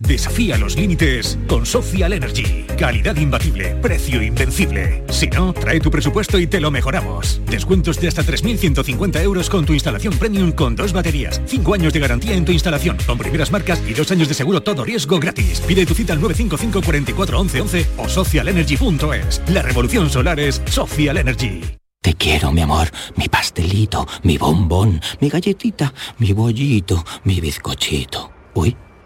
Desafía los límites con Social Energy. Calidad imbatible, precio invencible. Si no, trae tu presupuesto y te lo mejoramos. Descuentos de hasta 3.150 euros con tu instalación premium con dos baterías, 5 años de garantía en tu instalación, con primeras marcas y dos años de seguro todo riesgo gratis. Pide tu cita al 955 44 11 11 o socialenergy.es. La revolución solar es Social Energy. Te quiero, mi amor, mi pastelito, mi bombón, mi galletita, mi bollito, mi bizcochito. Uy.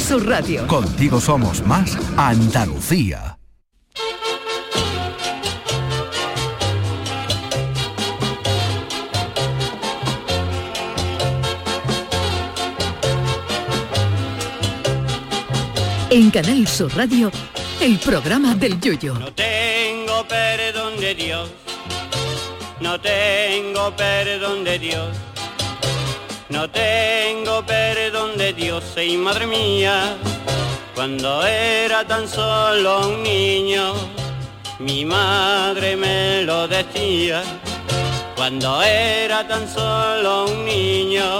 Sur Radio. Contigo somos más Andalucía. En Canal Sur Radio, el programa del Yoyo. No tengo perdón de Dios, no tengo perdón de Dios, no tengo perdón de Dios, y madre mía, cuando era tan solo un niño, mi madre me lo decía, cuando era tan solo un niño,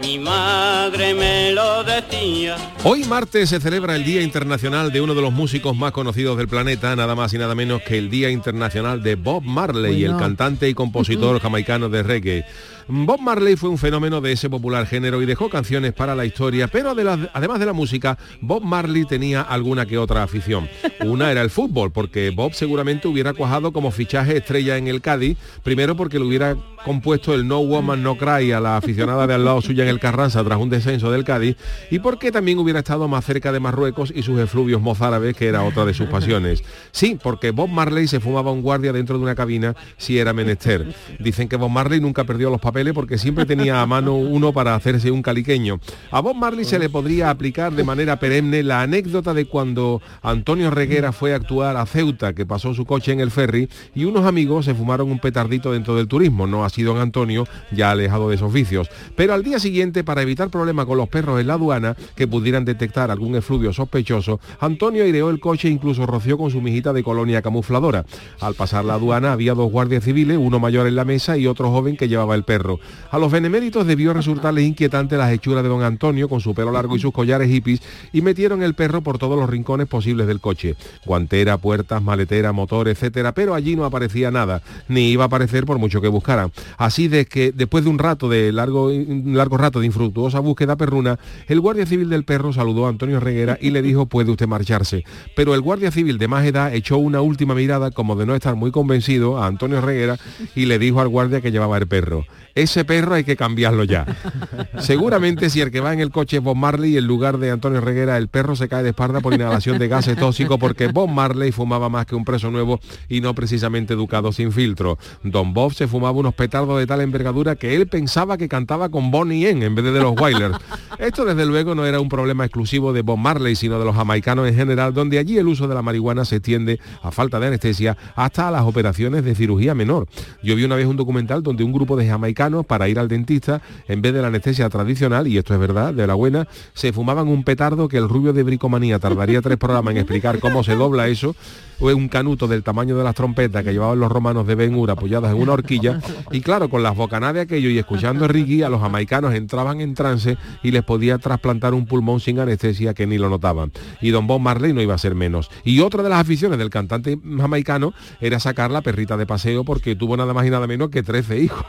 mi madre me lo decía. Hoy martes se celebra el Día Internacional de uno de los músicos más conocidos del planeta, nada más y nada menos que el Día Internacional de Bob Marley, Bueno. el cantante y compositor jamaicano de reggae. Bob Marley fue un fenómeno de ese popular género y dejó canciones para la historia, pero además de la música, Bob Marley tenía alguna que otra afición. Una era el fútbol, porque Bob seguramente hubiera cuajado como fichaje estrella en el Cádiz, primero porque le hubiera compuesto el No Woman No Cry a la aficionada de al lado suya en el Carranza tras un descenso del Cádiz, y porque también hubiera estado más cerca de Marruecos y sus efluvios mozárabes, que era otra de sus pasiones. Sí, porque Bob Marley se fumaba un guardia dentro de una cabina si era menester. Dicen que Bob Marley nunca perdió los papeles porque siempre tenía a mano uno para hacerse un caliqueño. A Bob Marley se le podría aplicar de manera perenne la anécdota de cuando Antonio Reguera fue a actuar a Ceuta, que pasó su coche en el ferry y unos amigos se fumaron un petardito dentro del turismo. No así don Antonio, ya alejado de esos vicios. Pero al día siguiente, para evitar problemas con los perros en la aduana que pudieran detectar algún efluvio sospechoso, Antonio aireó el coche e incluso roció con su mijita de colonia camufladora. Al pasar la aduana había dos guardias civiles, uno mayor en la mesa y otro joven que llevaba el perro. A los beneméritos debió resultarles inquietante las hechuras de don Antonio con su pelo largo y sus collares hippies y metieron el perro por todos los rincones posibles del coche. Guantera, puertas, maletera, motor, etcétera, pero allí no aparecía nada, ni iba a aparecer por mucho que buscaran. Así de que después de un rato de largo, un largo rato de infructuosa búsqueda perruna, el guardia civil del perro saludó a Antonio Reguera y le dijo puede usted marcharse. Pero el guardia civil de más edad echó una última mirada como de no estar muy convencido a Antonio Reguera y le dijo al guardia que llevaba el perro. Ese perro hay que cambiarlo ya. Seguramente si el que va en el coche es Bob Marley, en lugar de Antonio Reguera, el perro se cae de espalda por inhalación de gases tóxicos porque Bob Marley fumaba más que un preso nuevo y no precisamente educado sin filtro. Don Bob se fumaba unos petardos de tal envergadura que él pensaba que cantaba con Bonnie M en vez de de los Wailers. Esto desde luego no era un problema exclusivo de Bob Marley, sino de los jamaicanos en general, donde allí el uso de la marihuana se extiende, a falta de anestesia, hasta a las operaciones de cirugía menor. Yo vi una vez un documental donde un grupo de jamaicanos para ir al dentista, en vez de la anestesia tradicional, y esto es verdad, de la buena, se fumaban un petardo que el rubio de bricomanía tardaría tres programas en explicar cómo se dobla eso, un canuto del tamaño de las trompetas que llevaban los romanos de Ben Hur apoyadas en una horquilla, y claro, con las bocanadas de aquello y escuchando a Ricky, a los jamaicanos entraban en trance y les podía trasplantar un pulmón sin anestesia que ni lo notaban. Y Don Bob Marley no iba a ser menos. Y otra de las aficiones del cantante jamaicano era sacar la perrita de paseo porque tuvo nada más y nada menos que 13 hijos.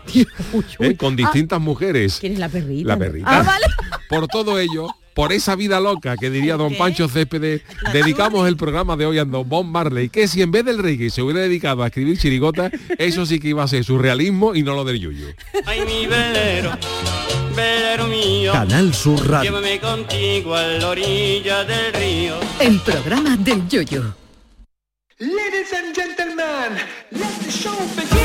¿Eh? Con distintas mujeres. ¿Quién es la perrita? La perrita. Ah, vale. Por todo ello, por esa vida loca que diría don Pancho Céspedes, dedicamos el programa de hoy a don Bob Marley, que si en vez del reggae se hubiera dedicado a escribir chirigotas, eso sí que iba a ser surrealismo y no lo del yuyu. Ay, mi velero, velero mío. Canal Sur Radio. Llévame contigo a la orilla del río. El programa del yoyo. Ladies and gentlemen, let the show begin.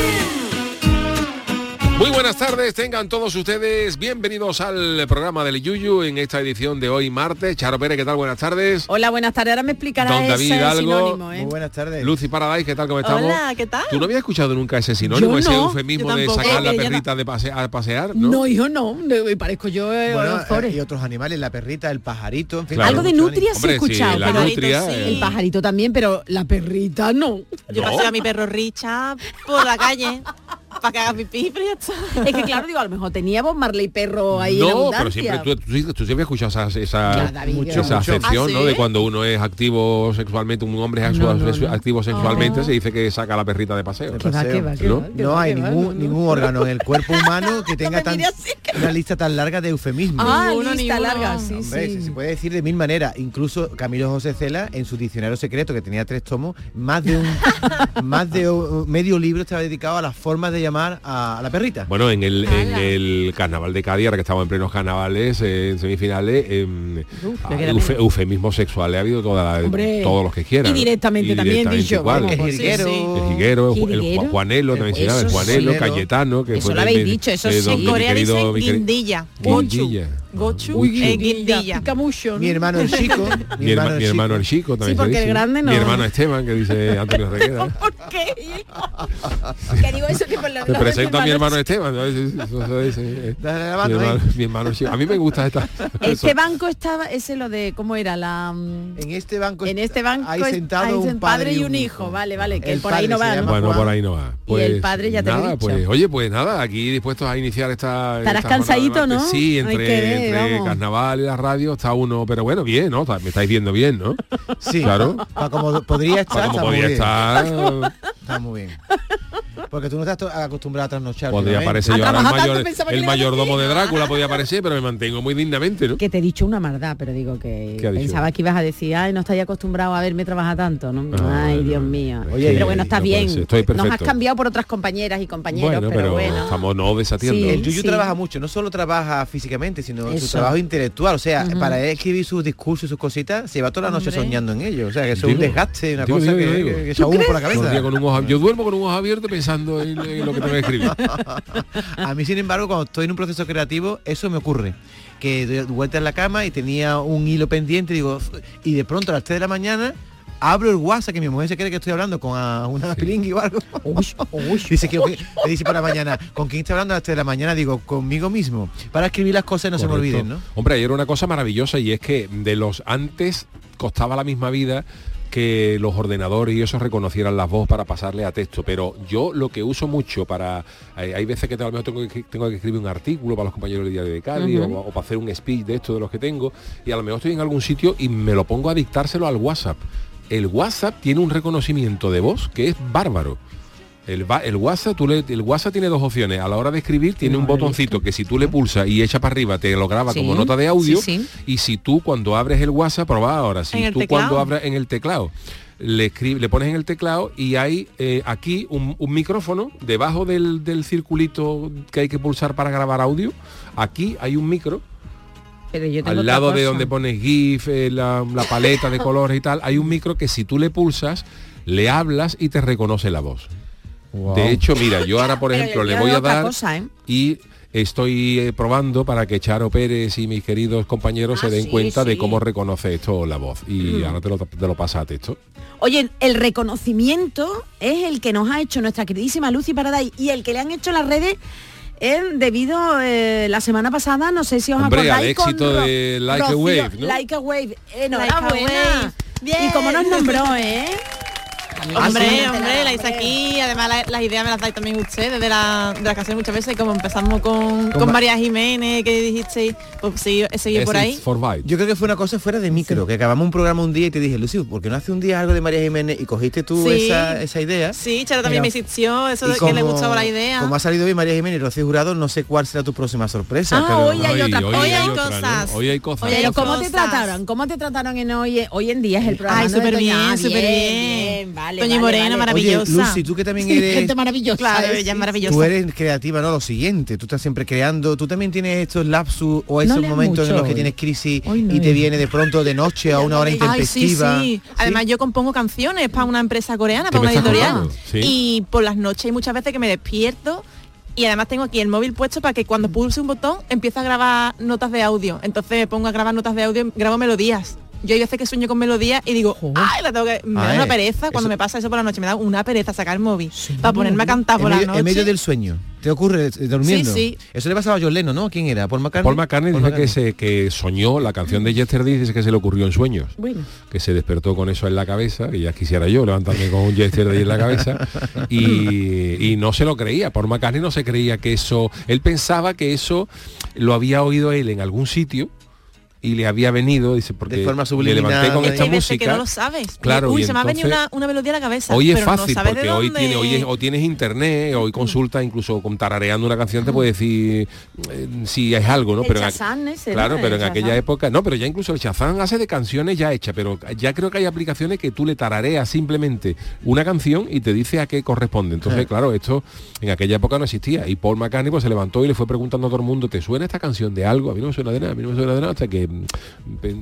Muy buenas tardes, tengan todos ustedes bienvenidos al programa del Yuyu en esta edición de hoy martes. Charo Pérez, ¿qué tal? Buenas tardes. Hola, buenas tardes. Ahora me explicará Don David ese Hidalgo. sinónimo, ¿eh? Muy buenas tardes. Lucy Paradise, ¿qué tal? ¿Cómo estamos? Hola, ¿qué tal? ¿Tú no habías escuchado nunca ese sinónimo, Yo ese no, eufemismo de sacar la Eh, yo no. perrita de pase- a pasear? ¿no? No, hijo, no. Me parezco yo eh, Bueno, eh, y otros animales, la perrita, el pajarito, en fin. Claro. Algo de nutria sí he Hombre, sí, escuchado, la pero nutria, el, eh. el pajarito también, pero la perrita no. Yo No. paseo a mi perro Richard por la calle para que haga pipí, pero ya está. Es que claro, digo, a lo mejor tenía Bob Marley perro ahí en No, pero siempre tú, tú, sí- tú siempre has escuchado esa, esa, Ya, Mucho, esa mucho. acepción, ¿Ah, ¿no? sí? De cuando uno es activo sexualmente, un hombre es No, sexual- no, sexu- no. activo sexualmente, Oh. se dice que saca la perrita de paseo. De va, va, ¿no? va, hay ningún, ningún órgano en el cuerpo humano que tenga tan, una lista tan larga de eufemismos. Ah, Ninguno, lista larga, sí, Hombre, sí. se- se puede decir de mil maneras. Incluso Camilo José Cela, en su diccionario secreto, que tenía tres tomos, más de un más de medio libro estaba dedicado a las formas de llamar a, a la perrita. Bueno, en el, en el carnaval de Cádiz, ahora que estamos en plenos carnavales, eh, en semifinales, em, ah, eufe- bien. eufemismos sexuales ha habido toda Hombre. todos los que quieran. Y directamente también, dicho, igual. vamos, el jilguero, sí, sí. El Jiguero, el, el Juanelo, también se llama, el Juanelo, sí. Cayetano, que Eso fue lo habéis dicho, eso sí. don- En Corea querido- dicen guindilla. Guindilla. Gochu es guindilla. Mi hermano el chico. Mi, herma- mi hermano el chico. también Sí, se porque el dice. grande no. Mi hermano Esteban, que dice Antonio Reguera. ¿Por qué? que digo eso que Te presento a mi hermano Esteban. mi, mano, hermano. A mí me gusta esta. Este banco estaba, ese lo de, ¿cómo era? La, mm, En este banco en este banco hay sentado hay un padre y un hijo. Vale, vale, que El por ahí no va, Bueno, por ahí no va. Y el padre ya te lo he nada, dicho. pues, oye, pues nada, aquí dispuestos a iniciar esta. Estarás cansadito. ¿no? Sí, entre, carnaval y la radio está uno, pero bueno, bien, ¿no? Me estáis viendo bien, ¿no? Sí, Claro. Para como podría estar, Para como bien. estar, Está muy bien. Porque tú no estás acostumbrado a trasnochar. podría aparecer A yo ahora el, mayor, el mayordomo de Drácula, podía aparecer, pero me mantengo muy dignamente, ¿no? Que te he dicho una maldad, pero digo que pensaba que ibas a decir, ay, no estáis acostumbrado a verme trabajar tanto, ¿no? Ah, ay, no, Dios mío. Oye, pero bueno, no puede bien. estoy Nos has cambiado por otras compañeras y compañeros, Bueno, pero, pero bueno. estamos no desatiendo. Sí. El Yuyu Sí. trabaja mucho, no solo trabaja físicamente, sino su trabajo intelectual. O sea, Ujú. para él escribir sus discursos y sus cositas, se va toda la noche Hombre. soñando en ello. O sea, que eso es un desgaste, una digo, cosa digo, que, digo. que- que por la cabeza. yo duermo con un ojo abierto pensando en, en lo que tengo que escribir. A mí, sin embargo, cuando estoy en un proceso creativo, eso me ocurre. Que doy vuelta en la cama y tenía un hilo pendiente, digo, y de pronto a las 3 de la mañana abro el WhatsApp, que mi mujer se cree que estoy hablando con a- una pilingui o algo. dice que me dice para mañana, ¿con quién está hablando a las 3 de la mañana? Digo, conmigo mismo. Para escribir las cosas y no se me olviden, ¿no? Hombre, ayer una cosa maravillosa y es que de los antes costaba la misma vida que los ordenadores y eso reconocieran las voz para pasarle a texto, pero yo lo que uso mucho para hay, hay veces que a lo mejor tengo que, tengo que escribir un artículo para los compañeros del diario de Cádiz o, o para hacer un speech de esto de los que tengo y a lo mejor estoy en algún sitio y me lo pongo a dictárselo al WhatsApp. El WhatsApp tiene un reconocimiento de voz que es bárbaro. El, el WhatsApp, tú le- el WhatsApp tiene dos opciones. A la hora de escribir tiene No un botoncito que si tú le pulsas y echa para arriba te lo graba Sí, como nota de audio. sí, sí. Y si tú cuando abres el WhatsApp, probá ahora, si ¿En el tú cuando abres en el teclado, le, escribe, le pones en el teclado y hay eh, aquí un, un micrófono debajo del, del circulito que hay que pulsar para grabar audio. Aquí hay un micro Pero yo tengo al lado de donde pones GIF, eh, la, la paleta de colores y tal, hay un micro que si tú le pulsas, le hablas y te reconoce la voz. De hecho, mira, yo ahora, por ejemplo, le voy a dar cosa, ¿eh? y estoy eh, probando para que Charo Pérez y mis queridos compañeros Ah, se den sí, cuenta de cómo reconoce esto la voz. Y Mm. ahora te lo, te lo pasa a texto. Oye, el reconocimiento es el que nos ha hecho nuestra queridísima Lucy Paradise y el que le han hecho las redes eh, debido eh, la semana pasada, no sé si os Hombre, al acordáis con éxito Ro- de Like a Rocío- Wave, ¿no? Like a Wave. Like a Enhorabuena. Wave. Bien. Y como nos nombró, ¿eh? Hombre, sí. hombre, la hice aquí, además la- las ideas me las dais también ustedes de la, de las canciones muchas veces, como empezamos con, con Ma- María Jiménez, que dijisteis, pues sí, por ahí. Yo creo que fue una cosa fuera de micro, que acabamos un programa un día y te dije, Lucy, ¿por qué no hace un día algo de María Jiménez? Y cogiste tú Sí. esa, esa idea. Sí, Charo también me insistió, eso Y de que le gustaba la idea. Como ha salido bien María Jiménez y Rocío Jurado, no sé cuál será tu próxima sorpresa. Ah, pero... hoy hay otra- hoy hoy hay hay otra, ¿no? cosas. Hoy hay cosas. Pero ¿cómo te trataron? ¿Cómo te trataron en hoy, hoy en día? Es el programa. Ay, súper Doña- bien, Ah, súper bien. Vale, Doña vale, Morena, vale. maravillosa. Oye, Lucy, tú que también Sí, eres... gente maravillosa. Claro, ¿eh? ella es Sí. maravillosa. Tú eres creativa, no lo siguiente. Tú estás siempre creando. Tú también tienes estos lapsus o esos leas momentos en los que tienes crisis no y te viene de pronto de noche a una hora Ay, sí, intempestiva. sí. Además yo compongo canciones para una empresa coreana, ¿Qué para una editorial. Y por las noches hay muchas veces que me despierto y además tengo aquí el móvil puesto para que cuando pulse un botón empiece a grabar notas de audio. Entonces me pongo a grabar notas de audio, grabo melodías. Yo hay veces que sueño con melodías y digo, ay, la tengo que... Me da una pereza cuando eso- me pasa eso por la noche, me da una pereza sacar el móvil para ponerme a cantar en por la medio, noche. en medio del sueño. ¿Te ocurre eh, durmiendo? Sí, sí. Eso le pasaba a John Lennon, ¿no? ¿Quién era? ¿Paul McCartney? Paul McCartney dice que, se, que soñó la canción de Yesterday, dice que se le ocurrió en sueños. Bueno. que se despertó con eso en la cabeza, que ya quisiera yo levantarme con un yesterday en la cabeza, y, y no se lo creía. Por McCartney no se creía que eso, él pensaba que eso lo había oído él en algún sitio y le había venido, dice, porque De forma le levanté con subliminal, esta hay veces música. que no lo sabes. Claro, Uy, y se me ha venido una, una melodía a la cabeza. Hoy es no fácil porque hoy, tiene, hoy es- o tienes internet, hoy consulta incluso con tarareando una canción te puede decir eh, si es algo, ¿no? El Pero en aqu- Shazam ese, ¿no? claro, El pero en aquella época, no, pero ya incluso el Shazam hace de canciones ya hechas, pero ya creo que hay aplicaciones que tú le tarareas simplemente una canción y te dice a qué corresponde. Entonces, Ah. claro, esto en aquella época no existía. Y Paul McCartney pues se levantó y le fue preguntando a todo el mundo, ¿te suena esta canción de algo? A mí no me suena de nada, a mí no me suena de nada, hasta que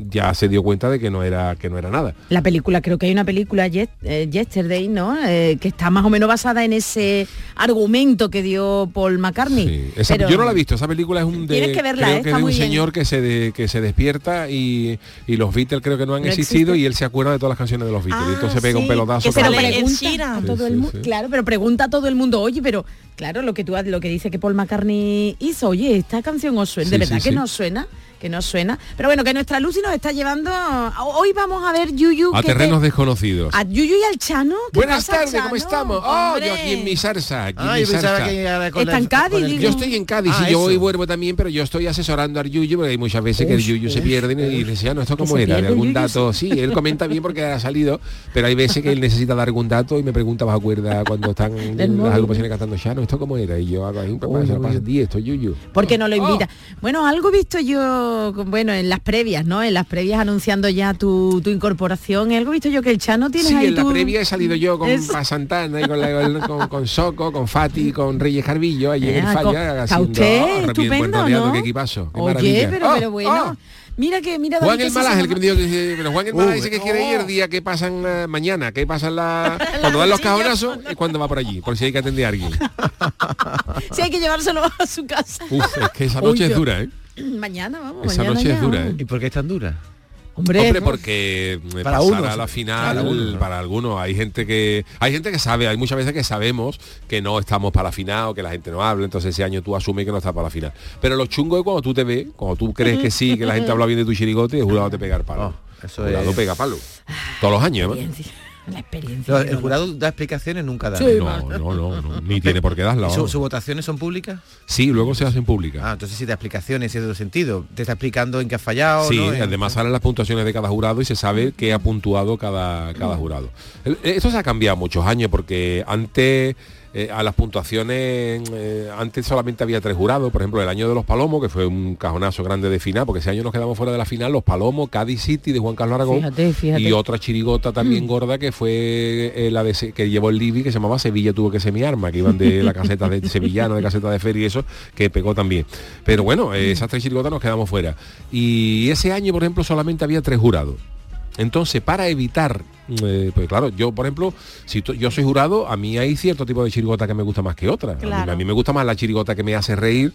ya se dio cuenta de que no era que no era nada. La película, creo que hay una película, eh, Yesterday, ¿no? Eh, que está más o menos basada en ese argumento que dio Paul McCartney. Esa- Pero- yo no la he visto, esa película es un de, Tienes que verla, creo ¿eh? que Está de un muy bien. señor que se de- que se despierta y, y los Beatles creo que no han No existido existe. y él se acuerda de todas las canciones de los Beatles. y entonces pega un pelotazo. que se lo pregunta a todo Sí, el mundo. sí. Claro, pero pregunta a todo el mundo, oye, pero claro, lo que tú lo que dice que Paul McCartney hizo, oye, esta canción os suena, de verdad sí, que sí. nos suena, que nos suena. Pero bueno, que nuestra Lucy nos está llevando. Hoy vamos a ver Yuyu. A que te- terrenos desconocidos. a Yuyu y al Chano. ¿Qué Buenas tardes, ¿cómo estamos? Oh, Hombre. yo aquí en mi. Aquí Ah, en que con Está en Cádiz, el-. Yo estoy en Cádiz Ah, y yo hoy vuelvo también, pero yo estoy asesorando al Yuyu porque hay muchas veces que el Yuyu se pierde y le decía, no, esto cómo era, de algún Yuyu, dato. Sí, él comenta bien porque ha salido, pero hay veces que él necesita dar algún dato y me pregunta, ¿vas acuerda cuando están las agrupaciones cantando Chano? ¿Esto cómo era? Y yo hago ahí, papá, se lo pasa a ti, esto Yuyu. ¿Por qué no lo invita? Bueno, algo he visto yo, bueno, en las previas, ¿no? En las previas anunciando ya tu, tu incorporación. Algo visto yo que el Chano tiene Sí, ahí en la tu- previa he salido yo con. Pa Santana y con, la- con, con- con Soco, con Fati, con Reyes Carvillo, allí en el Ah, falla, haciendo usted oh, estupendo, ¿no? qué equipazo, qué Oye, maravilla. pero, Oh, pero bueno. oh. Mira que, mira Juan el Malaje, el que me dijo que pero Juan el Malaje Uh, dice que quiere ir el día que pasan eh, mañana, que pasan la cuando dan los cajonazos es cuando va por allí, por si hay que atender a alguien. Sí, hay que llevárselo a su casa. Uf, es que esa noche Uy, es dura, ¿eh? Mañana, vamos. Esa mañana noche ya, es dura. ¿eh? ¿Y por qué es tan dura? Hombre, Hombre, ¿no? porque eh, Para pasar unos, a la final, para unos, ¿no? para algunos, hay gente que hay gente que sabe, hay muchas veces que sabemos que no estamos para la final o que la gente no habla, entonces ese año tú asumes que no estás para la final. Pero lo chungo es cuando tú te ves, cuando tú crees que sí, que la gente habla bien de tu chirigote y el jurado te pega el palo. Oh, eso el jurado es- pega palo. Todos los años, además. La experiencia. El jurado da explicaciones, nunca da. Sí, No, no, no, no, ni tiene por qué darla. ¿Y su- vamos. ¿Sus votaciones son públicas? Sí, luego se hacen públicas. Ah, entonces sí da explicaciones y de otro sentido. Te está explicando en qué has fallado. Sí, ¿no? En- además salen las puntuaciones de cada jurado y se sabe qué ha puntuado cada, cada jurado. Esto se ha cambiado muchos años porque antes eh, a las puntuaciones, eh, antes solamente había tres jurados, por ejemplo el año de los Palomos, que fue un cajonazo grande de final, porque ese año nos quedamos fuera de la final, los Palomos, Cádiz City de Juan Carlos Aragón Fíjate, fíjate. y otra chirigota también gorda que fue eh, la de que llevó el Libby que se llamaba Sevilla tuvo que ser mi arma, que iban de la caseta de sevillano, de caseta de feria y eso, que pegó también. Pero bueno, esas tres chirigotas nos quedamos fuera. Y ese año, por ejemplo, solamente había tres jurados. Entonces, para evitar, eh, pues claro, yo por ejemplo, si yo soy jurado, a mí hay cierto tipo de chirigota que me gusta más que otra. A mí- Claro. A, mí, me gusta más la chirigota que me hace reír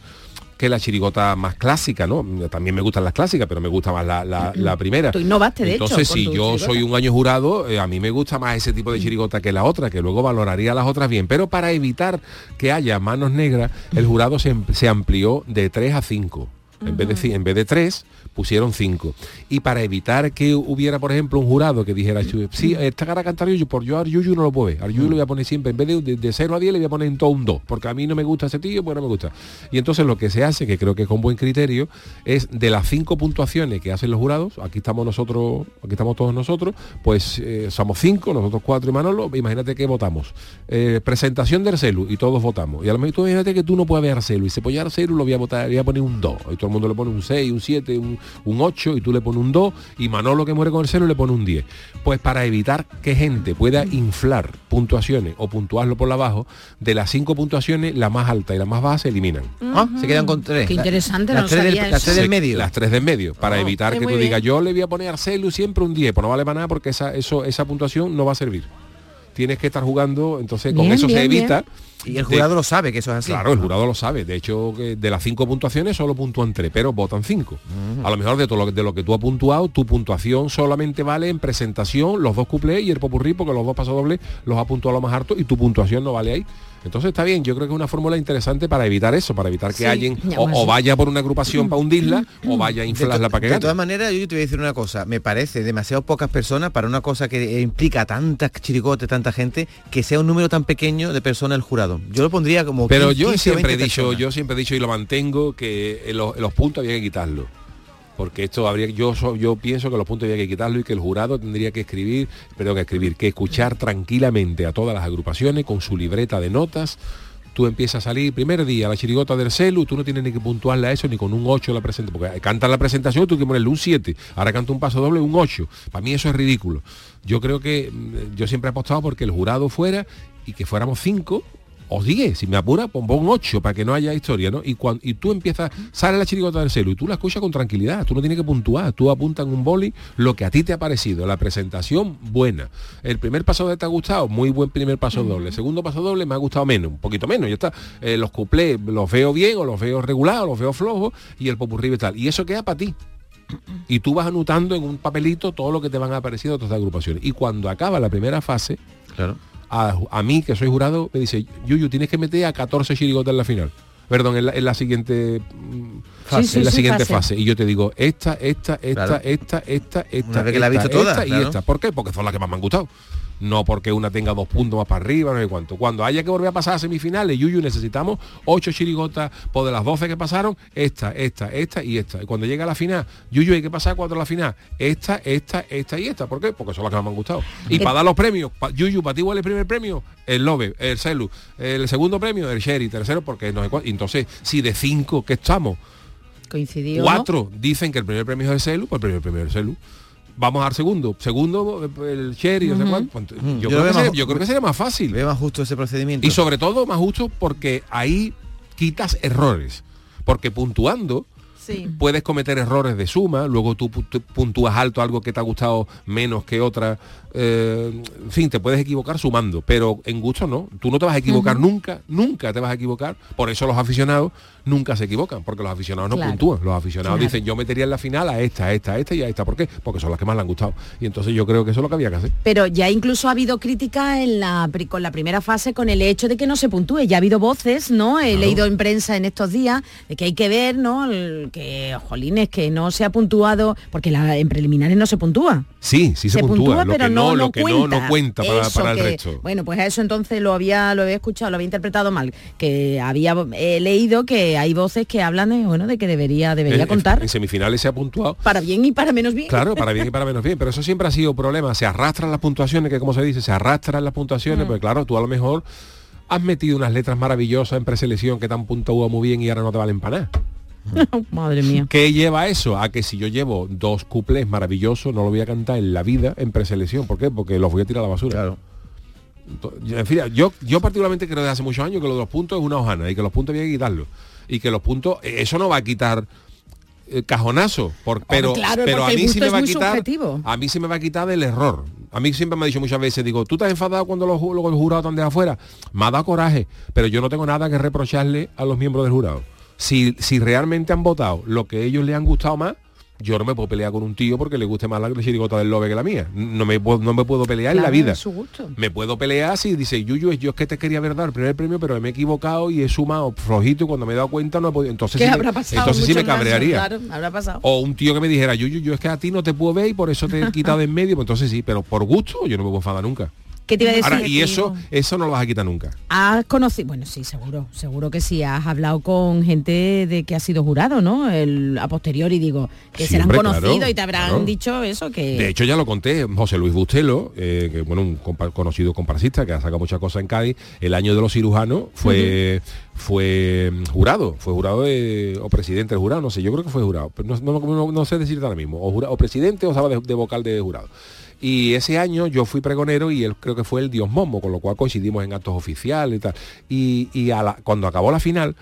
que la chirigota más clásica, ¿no? También me gustan las clásicas, pero me gusta más la, la- la primera. Tú innovaste, de Entonces, si yo chirigota. soy un año jurado, eh, a mí me gusta más ese tipo de chirigota que la otra, que luego valoraría las otras bien. Pero para evitar que haya manos negras, el jurado se, se amplió de 3 a 5. En vez, de, ci- en vez de tres, pusieron cinco. Y para evitar que hubiera, por ejemplo, un jurado que dijera, sí, esta cara cantar Yuyu, por yo a Yuyu no lo puedo ver. A Yuyu le voy a poner siempre, en vez de, de, de 0 a 10, le voy a poner en todo un 2, porque a mí no me gusta ese tío, pues no me gusta. Y entonces lo que se hace, que creo que es con buen criterio, es de las cinco puntuaciones que hacen los jurados, aquí estamos nosotros, aquí estamos todos nosotros, pues eh, somos cinco, nosotros cuatro y Manolo, imagínate que votamos. Eh, presentación de Arcelu y todos votamos. Y a lo mejor tú imagínate que tú no puedes ver Arcelu y se pone Arcelu lo voy a votar, voy a poner un 2. Y todo el mundo le pone un 6, un 7, un, un 8 y tú le pones un 2 y Manolo que muere con Arcelu le pone un 10. Pues para evitar que gente pueda inflar puntuaciones o puntuarlo por la abajo, de las cinco puntuaciones, la más alta y la más baja se eliminan. Ah, se quedan con tres. Qué La- interesante, las no tres del- las tres del Se- medio. Las tres del medio, para Oh, evitar que tú digas, yo le voy a poner a Arcelu siempre un 10, pues no vale para nada porque esa, eso, esa puntuación no va a servir. Tienes que estar jugando, entonces con Bien, eso se bien. evita. Y el de- jurado lo sabe que eso es así. Claro, el jurado lo sabe. De hecho, que de las cinco puntuaciones solo puntúan tres, pero votan cinco. A lo mejor de todo lo que, de lo que tú has puntuado, tu puntuación solamente vale en presentación, los dos cuplés y el popurrí, porque los dos pasodobles los ha puntuado lo más harto y tu puntuación no vale ahí. Entonces está bien, yo creo que es una fórmula interesante para evitar eso, para evitar que Sí, alguien o, vaya por una agrupación para hundirla o vaya a inflarla para que de todas maneras, yo te voy a decir una cosa. Me parece demasiado pocas personas para una cosa que implica tantas chirigotes, tanta gente, que sea un número tan pequeño de personas el jurado. Yo lo pondría como Pero 15 yo siempre he 20 dicho, personas. yo siempre he dicho y lo mantengo que eh, los, los puntos había que quitarlos. Porque esto habría, yo so- yo pienso que los puntos había que quitarlo y que el jurado tendría que escribir, perdón, que escribir, que escuchar tranquilamente a todas las agrupaciones con su libreta de notas. Tú empiezas a salir, primer día, la chirigota del celu, tú no tienes ni que puntuarle a eso ni con un 8 la presentación, porque canta la presentación, tú tienes que ponerle un 7, ahora canta un paso doble, un 8. Para mí eso es ridículo. Yo creo que mm, yo siempre he apostado porque el jurado fuera y que fuéramos 5 o 10, si me apura, pon pon 8 para que no haya historia, ¿no? Y, cuando, y tú empiezas, sale la chirigota del celu y tú la escuchas con tranquilidad, tú no tienes que puntuar, tú apuntas en un boli lo que a ti te ha parecido, la presentación buena. El primer paso doble te ha gustado, muy buen primer paso doble. El segundo paso doble me ha gustado menos, un poquito menos, ya está. Eh, los cuplés los veo bien o los veo regulados, los veo flojos y el popurrí y tal. Y eso queda para ti. Y tú vas anotando en un papelito todo lo que te van apareciendo de otras agrupaciones. Y cuando acaba la primera fase, claro. A, a mí, que soy jurado, me dice, Yuyu, tienes que meter a 14 chirigotas en la final. Perdón, en la, en la siguiente mm, Fase. Sí, en la sí, siguiente fase. fase. Y yo te digo, esta, esta, esta, Claro. esta, esta, esta, Una vez que la has esta, visto todas, esta y esta. ¿Por qué? Porque son las que más me han gustado. No porque una tenga dos puntos más para arriba, no sé cuánto. Cuando haya que volver a pasar a semifinales, Yuyu, necesitamos ocho chirigotas, por de las 12 que pasaron, esta, esta, esta y esta. Y cuando llega a la final, Yuyu, hay que pasar cuatro a la final. Esta, esta, esta y esta. ¿Por qué? Porque son las que más me han gustado. Y para dar los premios, pa- Yuyu, para ti es el primer premio, el Love, el Celu. El segundo premio, el Sherry. Tercero, porque no sé cuál. Entonces, si de cinco que estamos, Coincidió. cuatro dicen que el primer premio es el Celu, pues el primer premio es el Celu. Vamos al segundo. Segundo, el Sherry, no sé Ujú. cuánto. Pues, Yo, yo creo que veo sería, más- yo creo que sería más fácil. Ve más justo ese procedimiento. Y sobre todo más justo porque ahí quitas errores. Porque puntuando Sí. puedes cometer errores de suma, luego tú pu- tú puntúas alto algo que te ha gustado menos que otra. eh, en fin, te puedes equivocar sumando, pero en gusto no. Tú no te vas a equivocar nunca, nunca te vas a equivocar. Por eso los aficionados nunca se equivocan, porque los aficionados no Claro. puntúan. Los aficionados Claro. dicen, yo metería en la final a esta, a esta, a esta y a esta. ¿Por qué? Porque son las que más le han gustado. Y entonces yo creo que eso es lo que había que hacer. Pero ya incluso ha habido crítica en la, con la primera fase con el hecho de que no se puntúe. Ya ha habido voces, ¿no? He leído en prensa en estos días de que hay que ver, ¿no? El- que, jolines, que no se ha puntuado, porque la, en preliminares no se puntúa. Sí, sí se, puntúa, lo pero que no, no, lo que cuenta. no, no cuenta para, Eso para el que- resto. Bueno, pues a eso entonces lo había, lo había escuchado, lo había interpretado mal. Que había leído que hay voces que hablan de, bueno, de que debería, debería En- en- contar. en semifinales se ha puntuado para bien y para menos bien. Claro, para bien y para menos bien, pero eso siempre ha sido problema. Se arrastran las puntuaciones, que como se dice, se arrastran las puntuaciones, Mm. pues claro, tú a lo mejor has metido unas letras maravillosas en preselección que te han puntuado muy bien y ahora no te valen para nada. Madre mía. ¿Qué lleva eso? A que si yo llevo dos cuplés maravillosos, no lo voy a cantar en la vida en preselección. ¿Por qué? Porque los voy a tirar a la basura. Claro. En fin, yo, yo particularmente creo desde hace muchos años que lo de los puntos es una hojana y que los puntos había que quitarlos. Y que los puntos, eh, eso no va a quitar eh, cajonazo, por- pero, claro, pero a mí sí me va a quitar subjetivo. a mí sí me va a quitar del error. A mí siempre me ha dicho muchas veces, digo, ¿tú estás enfadado cuando los, los jurados están de afuera? Me ha dado coraje, pero yo no tengo nada que reprocharle a los miembros del jurado. Si, si realmente han votado lo que ellos les han gustado más, yo no me puedo pelear con un tío porque le guste más la chirigota del lobe que la mía. No me, puedo- no me puedo pelear en la vida. su gusto. Me puedo pelear si dice, Yuyu, yo es que te quería ver dar el primer premio, pero me he equivocado y he sumado flojito y cuando me he dado cuenta no he podido. Entonces, ¿Qué sí, me- habrá pasado? entonces sí me cabrearía. Claro, habrá pasado. O un tío que me dijera, Yuyu, yo es que a ti no te puedo ver y por eso te he quitado de en medio, pues entonces sí, pero por gusto yo no me puedo enfadar nunca. ¿Qué te iba a decir? Ahora, y eso, eso no lo vas a quitar nunca. Has conocido, bueno, sí, seguro, seguro que sí, has hablado con gente de que ha sido jurado, ¿no? El, a posteriori, digo, que serán claro, y te habrán claro. dicho eso, que... De hecho ya lo conté, José Luis Bustelo, eh, que bueno, un compa- conocido comparsista que ha sacado muchas cosas en Cádiz, el año de los cirujanos fue fue mm, jurado, fue jurado de- o presidente del jurado, no sé, yo creo que fue jurado, pero no, no- no- no sé decirte ahora mismo, o, jura- o presidente o estaba de, de vocal de jurado. Y ese año yo fui pregonero y él creo que fue el Dios Momo, con lo cual coincidimos en actos oficiales y tal. Y, y cuando acabó la final,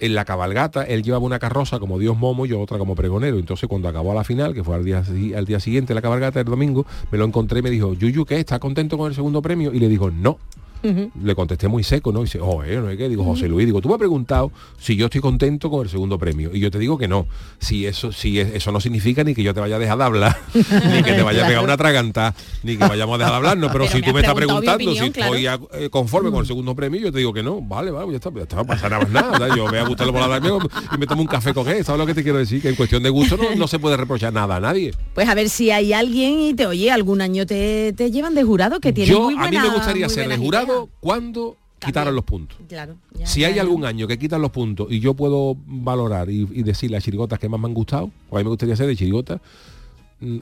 en la cabalgata él llevaba una carroza como Dios Momo y yo otra como pregonero. Entonces cuando acabó la final, que fue al día, al día siguiente la cabalgata el domingo, me lo encontré y me dijo, Yuyu, ¿qué? ¿Estás contento con el segundo premio? Y le digo, no. Le contesté muy seco, ¿no? Y dice, oh, eh, no sé qué. Digo, José Luis, digo, tú me has preguntado si yo estoy contento con el segundo premio. Y yo te digo que no. Si eso, si es- eso no significa ni que yo te vaya a dejar de hablar, ni que te vaya a pegar una traganta, ni que vayamos a dejar de hablarnos. Pero, Pero si me tú me estás preguntando opinión, si claro. estoy a- eh, conforme con el segundo premio, yo te digo que no. Vale, vale, ya está, ya está, no pasa nada más nada. Yo me voy a gustarlo por la y me tomo un café con él. ¿Sabes lo que te quiero decir? Que en cuestión de gusto no, no se puede reprochar nada a nadie. Pues a ver si hay alguien y te oye, algún año te, te llevan de jurado que tiene Yo, muy a mí buena- me gustaría ser de jurado ideas. cuando quitaron los puntos. Claro. ya, si ya, hay ya. algún año que quitan los puntos y yo puedo valorar y, y decir las chirigotas que más me han gustado, o a mí me gustaría ser de chirigotas,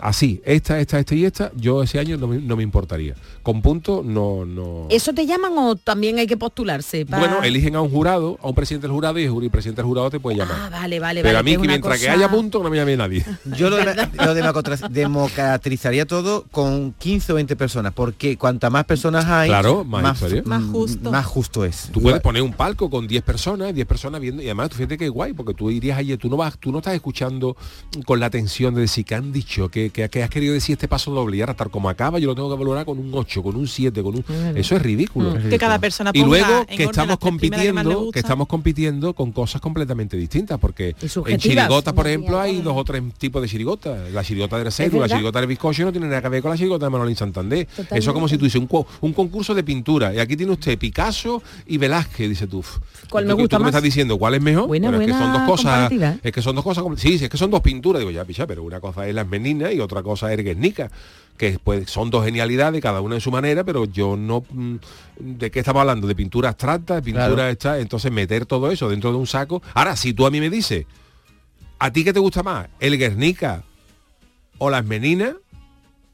así, esta, esta, esta y esta, yo ese año no me, no me importaría. Con puntos no, no. ¿Eso te llaman o también hay que postularse? pa- Bueno, eligen a un jurado, a un presidente del jurado y el presidente del jurado te puede llamar. Ah, vale, vale, Pero vale, a mí, que es mientras que haya puntos, no me llame nadie. Yo lo, de- lo democratizaría todo con 15 o 20 personas, porque cuanta más personas hay, Claro, más justo. Más justo es. Tú puedes poner un palco con 10 personas, 10 personas viendo, y además tú fíjate que guay, porque tú irías allí, tú no vas, tú no estás escuchando con la atención de decir que han dicho, que, que, que has querido decir este paso doble y ahora tal como acaba, yo lo tengo que valorar con un 8, con un 7, con un. Eso es ridículo. Mm. Que cada persona y luego que estamos que compitiendo, que estamos compitiendo con cosas completamente distintas, porque en chirigotas, por ejemplo, hay dos o tres tipos de chirigotas. La chirigota de Resedo, la chirigota del bizcocho no tiene nada que ver con la chirigota de Manolín Santander. Eso es como Totalmente. si tú dices un, co- un concurso de pintura y aquí tiene usted Picasso y Velázquez, dice tú. ¿Cuál ¿Tú- me tú qué me estás diciendo cuál es mejor? Buena, Pero es que son dos cosas, es que son dos cosas, sí, es que son dos pinturas, digo ya, picha, pero una cosa es las meninas y otra cosa es el Guernica que pues son dos genialidades, cada una en su manera, pero yo no mm, ¿de qué estamos hablando? De pintura abstracta, de pintura Claro. esta, entonces meter todo eso dentro de un saco. Ahora, si tú a mí me dices, ¿a ti qué te gusta más? ¿El Guernica o las meninas?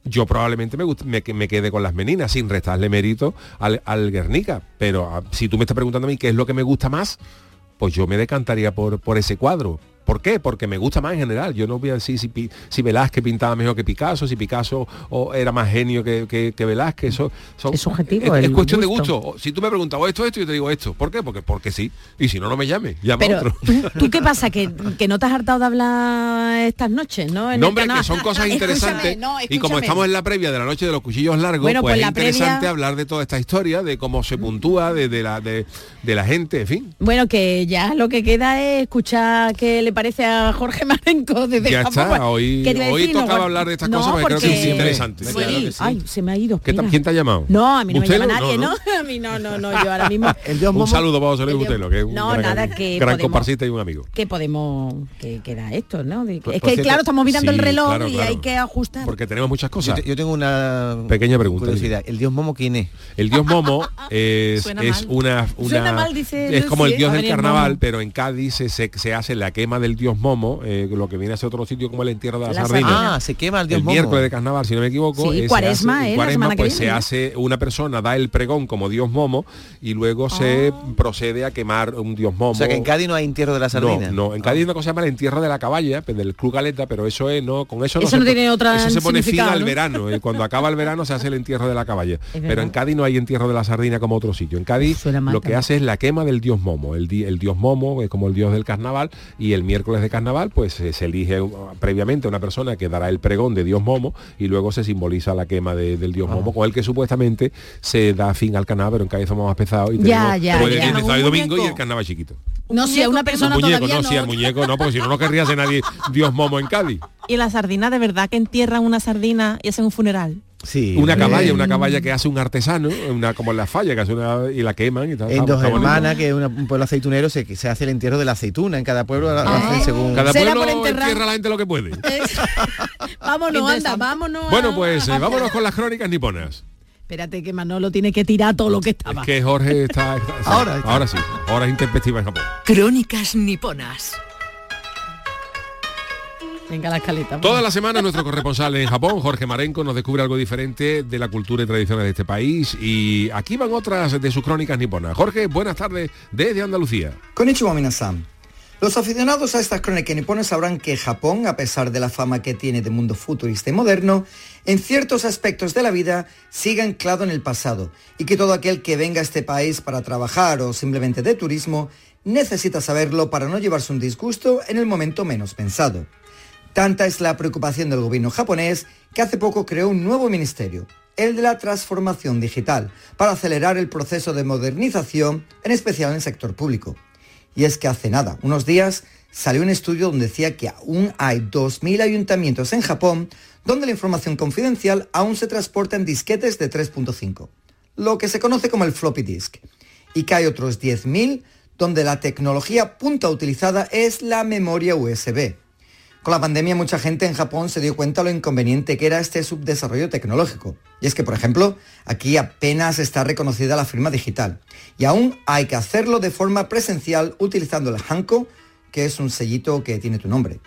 yo probablemente me, gust- me, me quede con las meninas sin restarle mérito al, al Guernica. Pero ah, si tú me estás preguntando a mí qué es lo que me gusta más, pues yo me decantaría por, por ese cuadro. ¿Por qué? Porque me gusta más en general. Yo no voy a decir si, si Velázquez pintaba mejor que Picasso, si Picasso o era más genio que, que- que Velázquez. Eso, son- Es subjetivo, Es, es cuestión de gusto. Si tú me preguntas "Oh, esto, esto, yo te digo esto. ¿Por qué? Porque, porque sí. Y si no, no me llame. Llama Pero otro. ¿tú, qué pasa? ¿Que, que no te has hartado de hablar estas noches, ¿no? En No, hombre, que son cosas interesantes. no, y como estamos en la previa de la noche de los cuchillos largos, Bueno, pues, pues es interesante previa- hablar de toda esta historia, de cómo se puntúa, de, de la, de, de la gente, en fin. Bueno, que ya lo que queda es escuchar qué le parece a Jorge Marenco desde Ya está, hoy- ¿Qué te iba a hoy tocaba hablar de estas no, cosas porque creo que porque- es interesante. Sí. Claro que sí. Ay, se me ha ido. ¿Qué ta- espera. ¿Quién te ha llamado? No, a mí no me llama nadie, No, ¿no? ¿no? A mí no, no, no, yo ahora mismo. Un saludo para José Luis Butelo, que es un No, gran, nada, que gran podemos- comparsista y un amigo. que podemos que queda esto, ¿no? De Por- es que cierto, claro, estamos mirando sí, el reloj claro, y claro. hay que ajustar. Porque tenemos muchas cosas. yo tengo una Pequeña pregunta. curiosidad. ¿El dios Momo quién es? El dios Momo es, una, una- Suena mal, dice es como el dios del carnaval, pero en Cádiz se, hace la quema del dios Momo, eh, lo que viene a ser otro sitio como el entierro de la, La sardina. sardina. Ah, se quema el dios Momo. miércoles de carnaval, si no me equivoco. Sí, eh, cuaresma, hace- ¿eh? La cuaresma, que pues se hace una persona da el pregón como dios Momo y luego se procede a quemar un dios Momo. O sea que en Cádiz no hay entierro de la sardina. No, no, en Cádiz hay una cosa llama el entierro de la caballa, pues, del Club Galeta, pero eso es no, con eso no, Eso se no tiene otra Eso se pone fin al ¿no? verano. eh, Cuando acaba el verano se hace el entierro de la caballa. Pero en Cádiz no hay entierro de la sardina como otro sitio. En Cádiz lo que hace es la quema del dios Momo. El, di- el dios Momo es como el dios del carnaval y el miércoles de carnaval, pues eh, se elige uh, previamente una persona que dará el pregón de Dios Momo y luego se simboliza la quema de- del Dios Momo, con el que supuestamente se da fin al carnaval, pero en Cádiz somos más pesados y Ya, tenemos ya, jueves, ya. sábado y domingo y el carnaval chiquito. No, si a una persona Un muñeco, todavía no, no. si al muñeco no, porque si no, no querría ser nadie Dios Momo en Cádiz. Y la sardina, de verdad que entierran una sardina y hacen un funeral. Sí. Una caballa, una caballa que hace un artesano, una como en la falla, que hace una, y la queman y tal. En Dos. Hermanas, que es una- un pueblo aceitunero, se, se hace el entierro de la aceituna. En cada pueblo lo Ah. hacen según... Cada Será pueblo entierra a la gente lo que puede. vámonos, anda, vámonos. Bueno, pues eh, vámonos con las crónicas niponas. Espérate que Manolo tiene que tirar todo lo que estaba. Es que Jorge está... está- Ahora está. ahora sí, ahora es intempestiva en Japón. Crónicas niponas. Venga la escaleta. Toda la semana nuestro corresponsal en Japón, Jorge Marenco, nos descubre algo diferente de la cultura y tradiciones de este país y aquí van otras de sus crónicas niponas. Jorge, buenas tardes desde Andalucía. Konnichiwa minasan. Los aficionados a estas crónicas niponas sabrán que Japón, a pesar de la fama que tiene de mundo futurista y moderno, en ciertos aspectos de la vida sigue anclado en el pasado y que todo aquel que venga a este país para trabajar o simplemente de turismo necesita saberlo para no llevarse un disgusto en el momento menos pensado. Tanta es la preocupación del gobierno japonés que hace poco creó un nuevo ministerio, el de la transformación digital, para acelerar el proceso de modernización, en especial en el sector público. Y es que hace nada, unos días, salió un estudio donde decía que aún hay 2.000 ayuntamientos en Japón donde la información confidencial aún se transporta en disquetes de 3.5, lo que se conoce como el floppy disk, y que hay otros 10.000 donde la tecnología punta utilizada es la memoria USB. Con la pandemia mucha gente en Japón se dio cuenta lo inconveniente que era este subdesarrollo tecnológico. Y es que, por ejemplo, aquí apenas está reconocida la firma digital. Y aún hay que hacerlo de forma presencial utilizando el Hanko, que es un sellito que tiene tu nombre.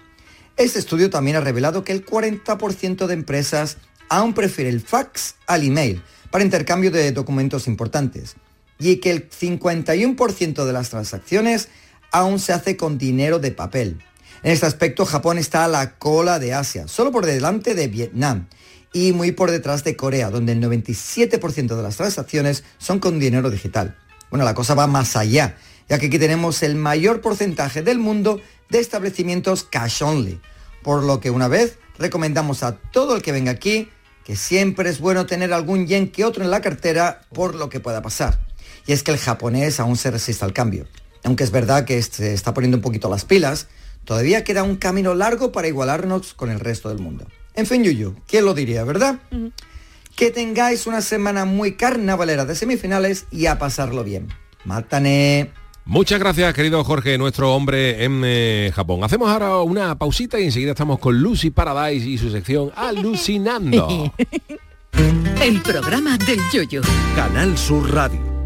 Este estudio también ha revelado que el 40% de empresas aún prefiere el fax al email para intercambio de documentos importantes y que el 51% de las transacciones aún se hace con dinero de papel. En este aspecto Japón está a la cola de Asia, solo por delante de Vietnam y muy por detrás de Corea, donde el 97% de las transacciones son con dinero digital. Bueno, la cosa va más allá, ya que aquí tenemos el mayor porcentaje del mundo de establecimientos cash only, por lo que una vez recomendamos a todo el que venga aquí que siempre es bueno tener algún yen que otro en la cartera por lo que pueda pasar. Y es que el japonés aún se resiste al cambio. Aunque es verdad que se está poniendo un poquito las pilas, todavía queda un camino largo para igualarnos con el resto del mundo. En fin, Yuyu, ¿quién lo diría, verdad? Que tengáis una semana muy carnavalera de semifinales y a pasarlo bien. Mátane. Muchas gracias, querido Jorge, nuestro hombre en eh, Japón. Hacemos ahora una pausita y enseguida estamos con Lucy Paradise y su sección Alucinando. El programa del yoyo. Canal Sur Radio.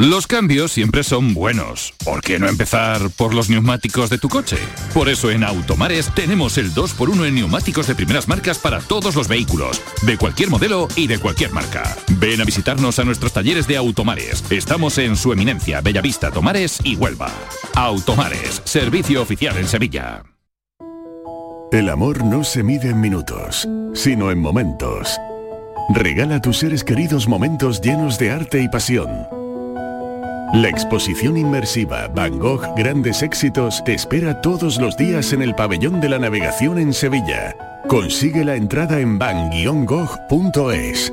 Los cambios siempre son buenos. ¿Por qué no empezar por los neumáticos de tu coche? Por eso en Automares tenemos el 2x1 en neumáticos de primeras marcas para todos los vehículos, de cualquier modelo y de cualquier marca. Ven a visitarnos a nuestros talleres de Automares. Estamos en su eminencia, Bellavista, Tomares y Huelva. Automares, servicio oficial en Sevilla. El amor no se mide en minutos, sino en momentos. Regala a tus seres queridos momentos llenos de arte y pasión. La exposición inmersiva Van Gogh Grandes Éxitos te espera todos los días en el Pabellón de la Navegación en Sevilla. Consigue la entrada en van-gogh.es.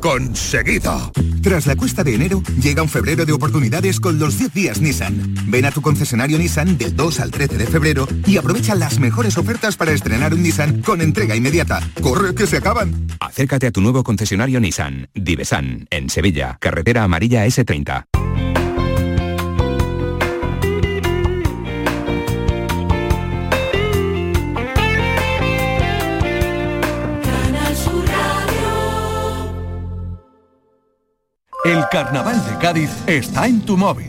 conseguido. Tras la cuesta de enero, llega un febrero de oportunidades con los 10 días Nissan. Ven a tu concesionario Nissan del 2 al 13 de febrero y aprovecha las mejores ofertas para estrenar un Nissan con entrega inmediata. ¡Corre, que se acaban! Acércate a tu nuevo concesionario Nissan, Divesan, en Sevilla, carretera amarilla S30. El carnaval de Cádiz está en tu móvil.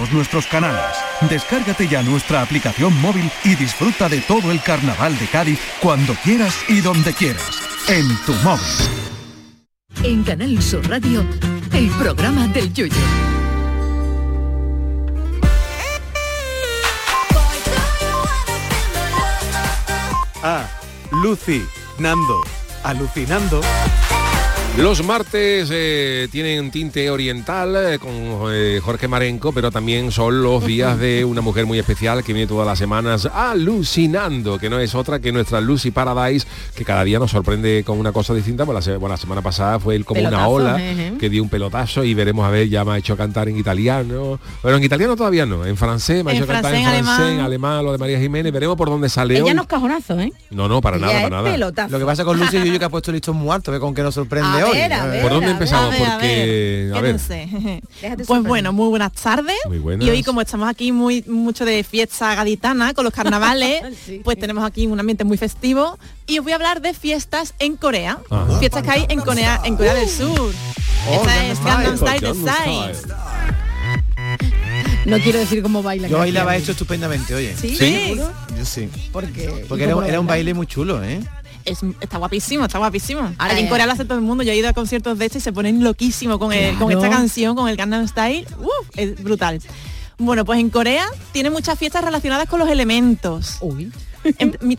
todos nuestros canales. Descárgate ya nuestra aplicación móvil y disfruta de todo el Carnaval de Cádiz cuando quieras y donde quieras. En tu móvil. En Canal Sur Radio, el programa del Yoyo. Ah, Lucy, Nando, alucinando. Los martes eh, tienen tinte oriental eh, con eh, Jorge Marenco, pero también son los días de una mujer muy especial que viene todas las semanas alucinando, que no es otra que nuestra Lucy Paradise, que cada día nos sorprende con una cosa distinta. Pues la, se- bueno, la semana pasada fue el como una ola que dio un pelotazo y veremos a ver, ya me ha hecho cantar en italiano. Bueno, en italiano todavía no, en francés me ha En hecho cantar en francés, francés, en alemán. alemán, lo de María Jiménez, veremos por dónde sale Ella hoy. no es cajonazo, ¿eh? No, no, para nada, para nada. pelotazo. Lo que pasa con Lucy y yo que ha puesto listo muy alto, ve con qué nos sorprende hoy. Ver, a ver, ¿Por dónde a empezamos? ver, a Porque, a ver, no sé. Déjate Pues bueno, muy buenas tardes. Muy buenas. Y hoy como estamos aquí muy mucho de fiesta gaditana con los carnavales, pues tenemos aquí un ambiente muy festivo y os voy a hablar de fiestas en Corea. Ajá. Fiestas que hay en Corea, en Corea del Sur. Esta es Gangnam Style de Psy. No quiero decir cómo baila. Yo bailaba esto estupendamente, oye. ¿Sí? ¿Sí? Yo sí. Porque, Porque era, era un baile muy chulo, ¿eh? Es- está guapísimo, está guapísimo. Ahora en. Corea lo hace todo el mundo. Yo he ido a conciertos de este y se ponen loquísimo con, el- con esta canción, con el Gangnam Style. Uf, es brutal. Bueno, pues en Corea tiene muchas fiestas relacionadas con los elementos.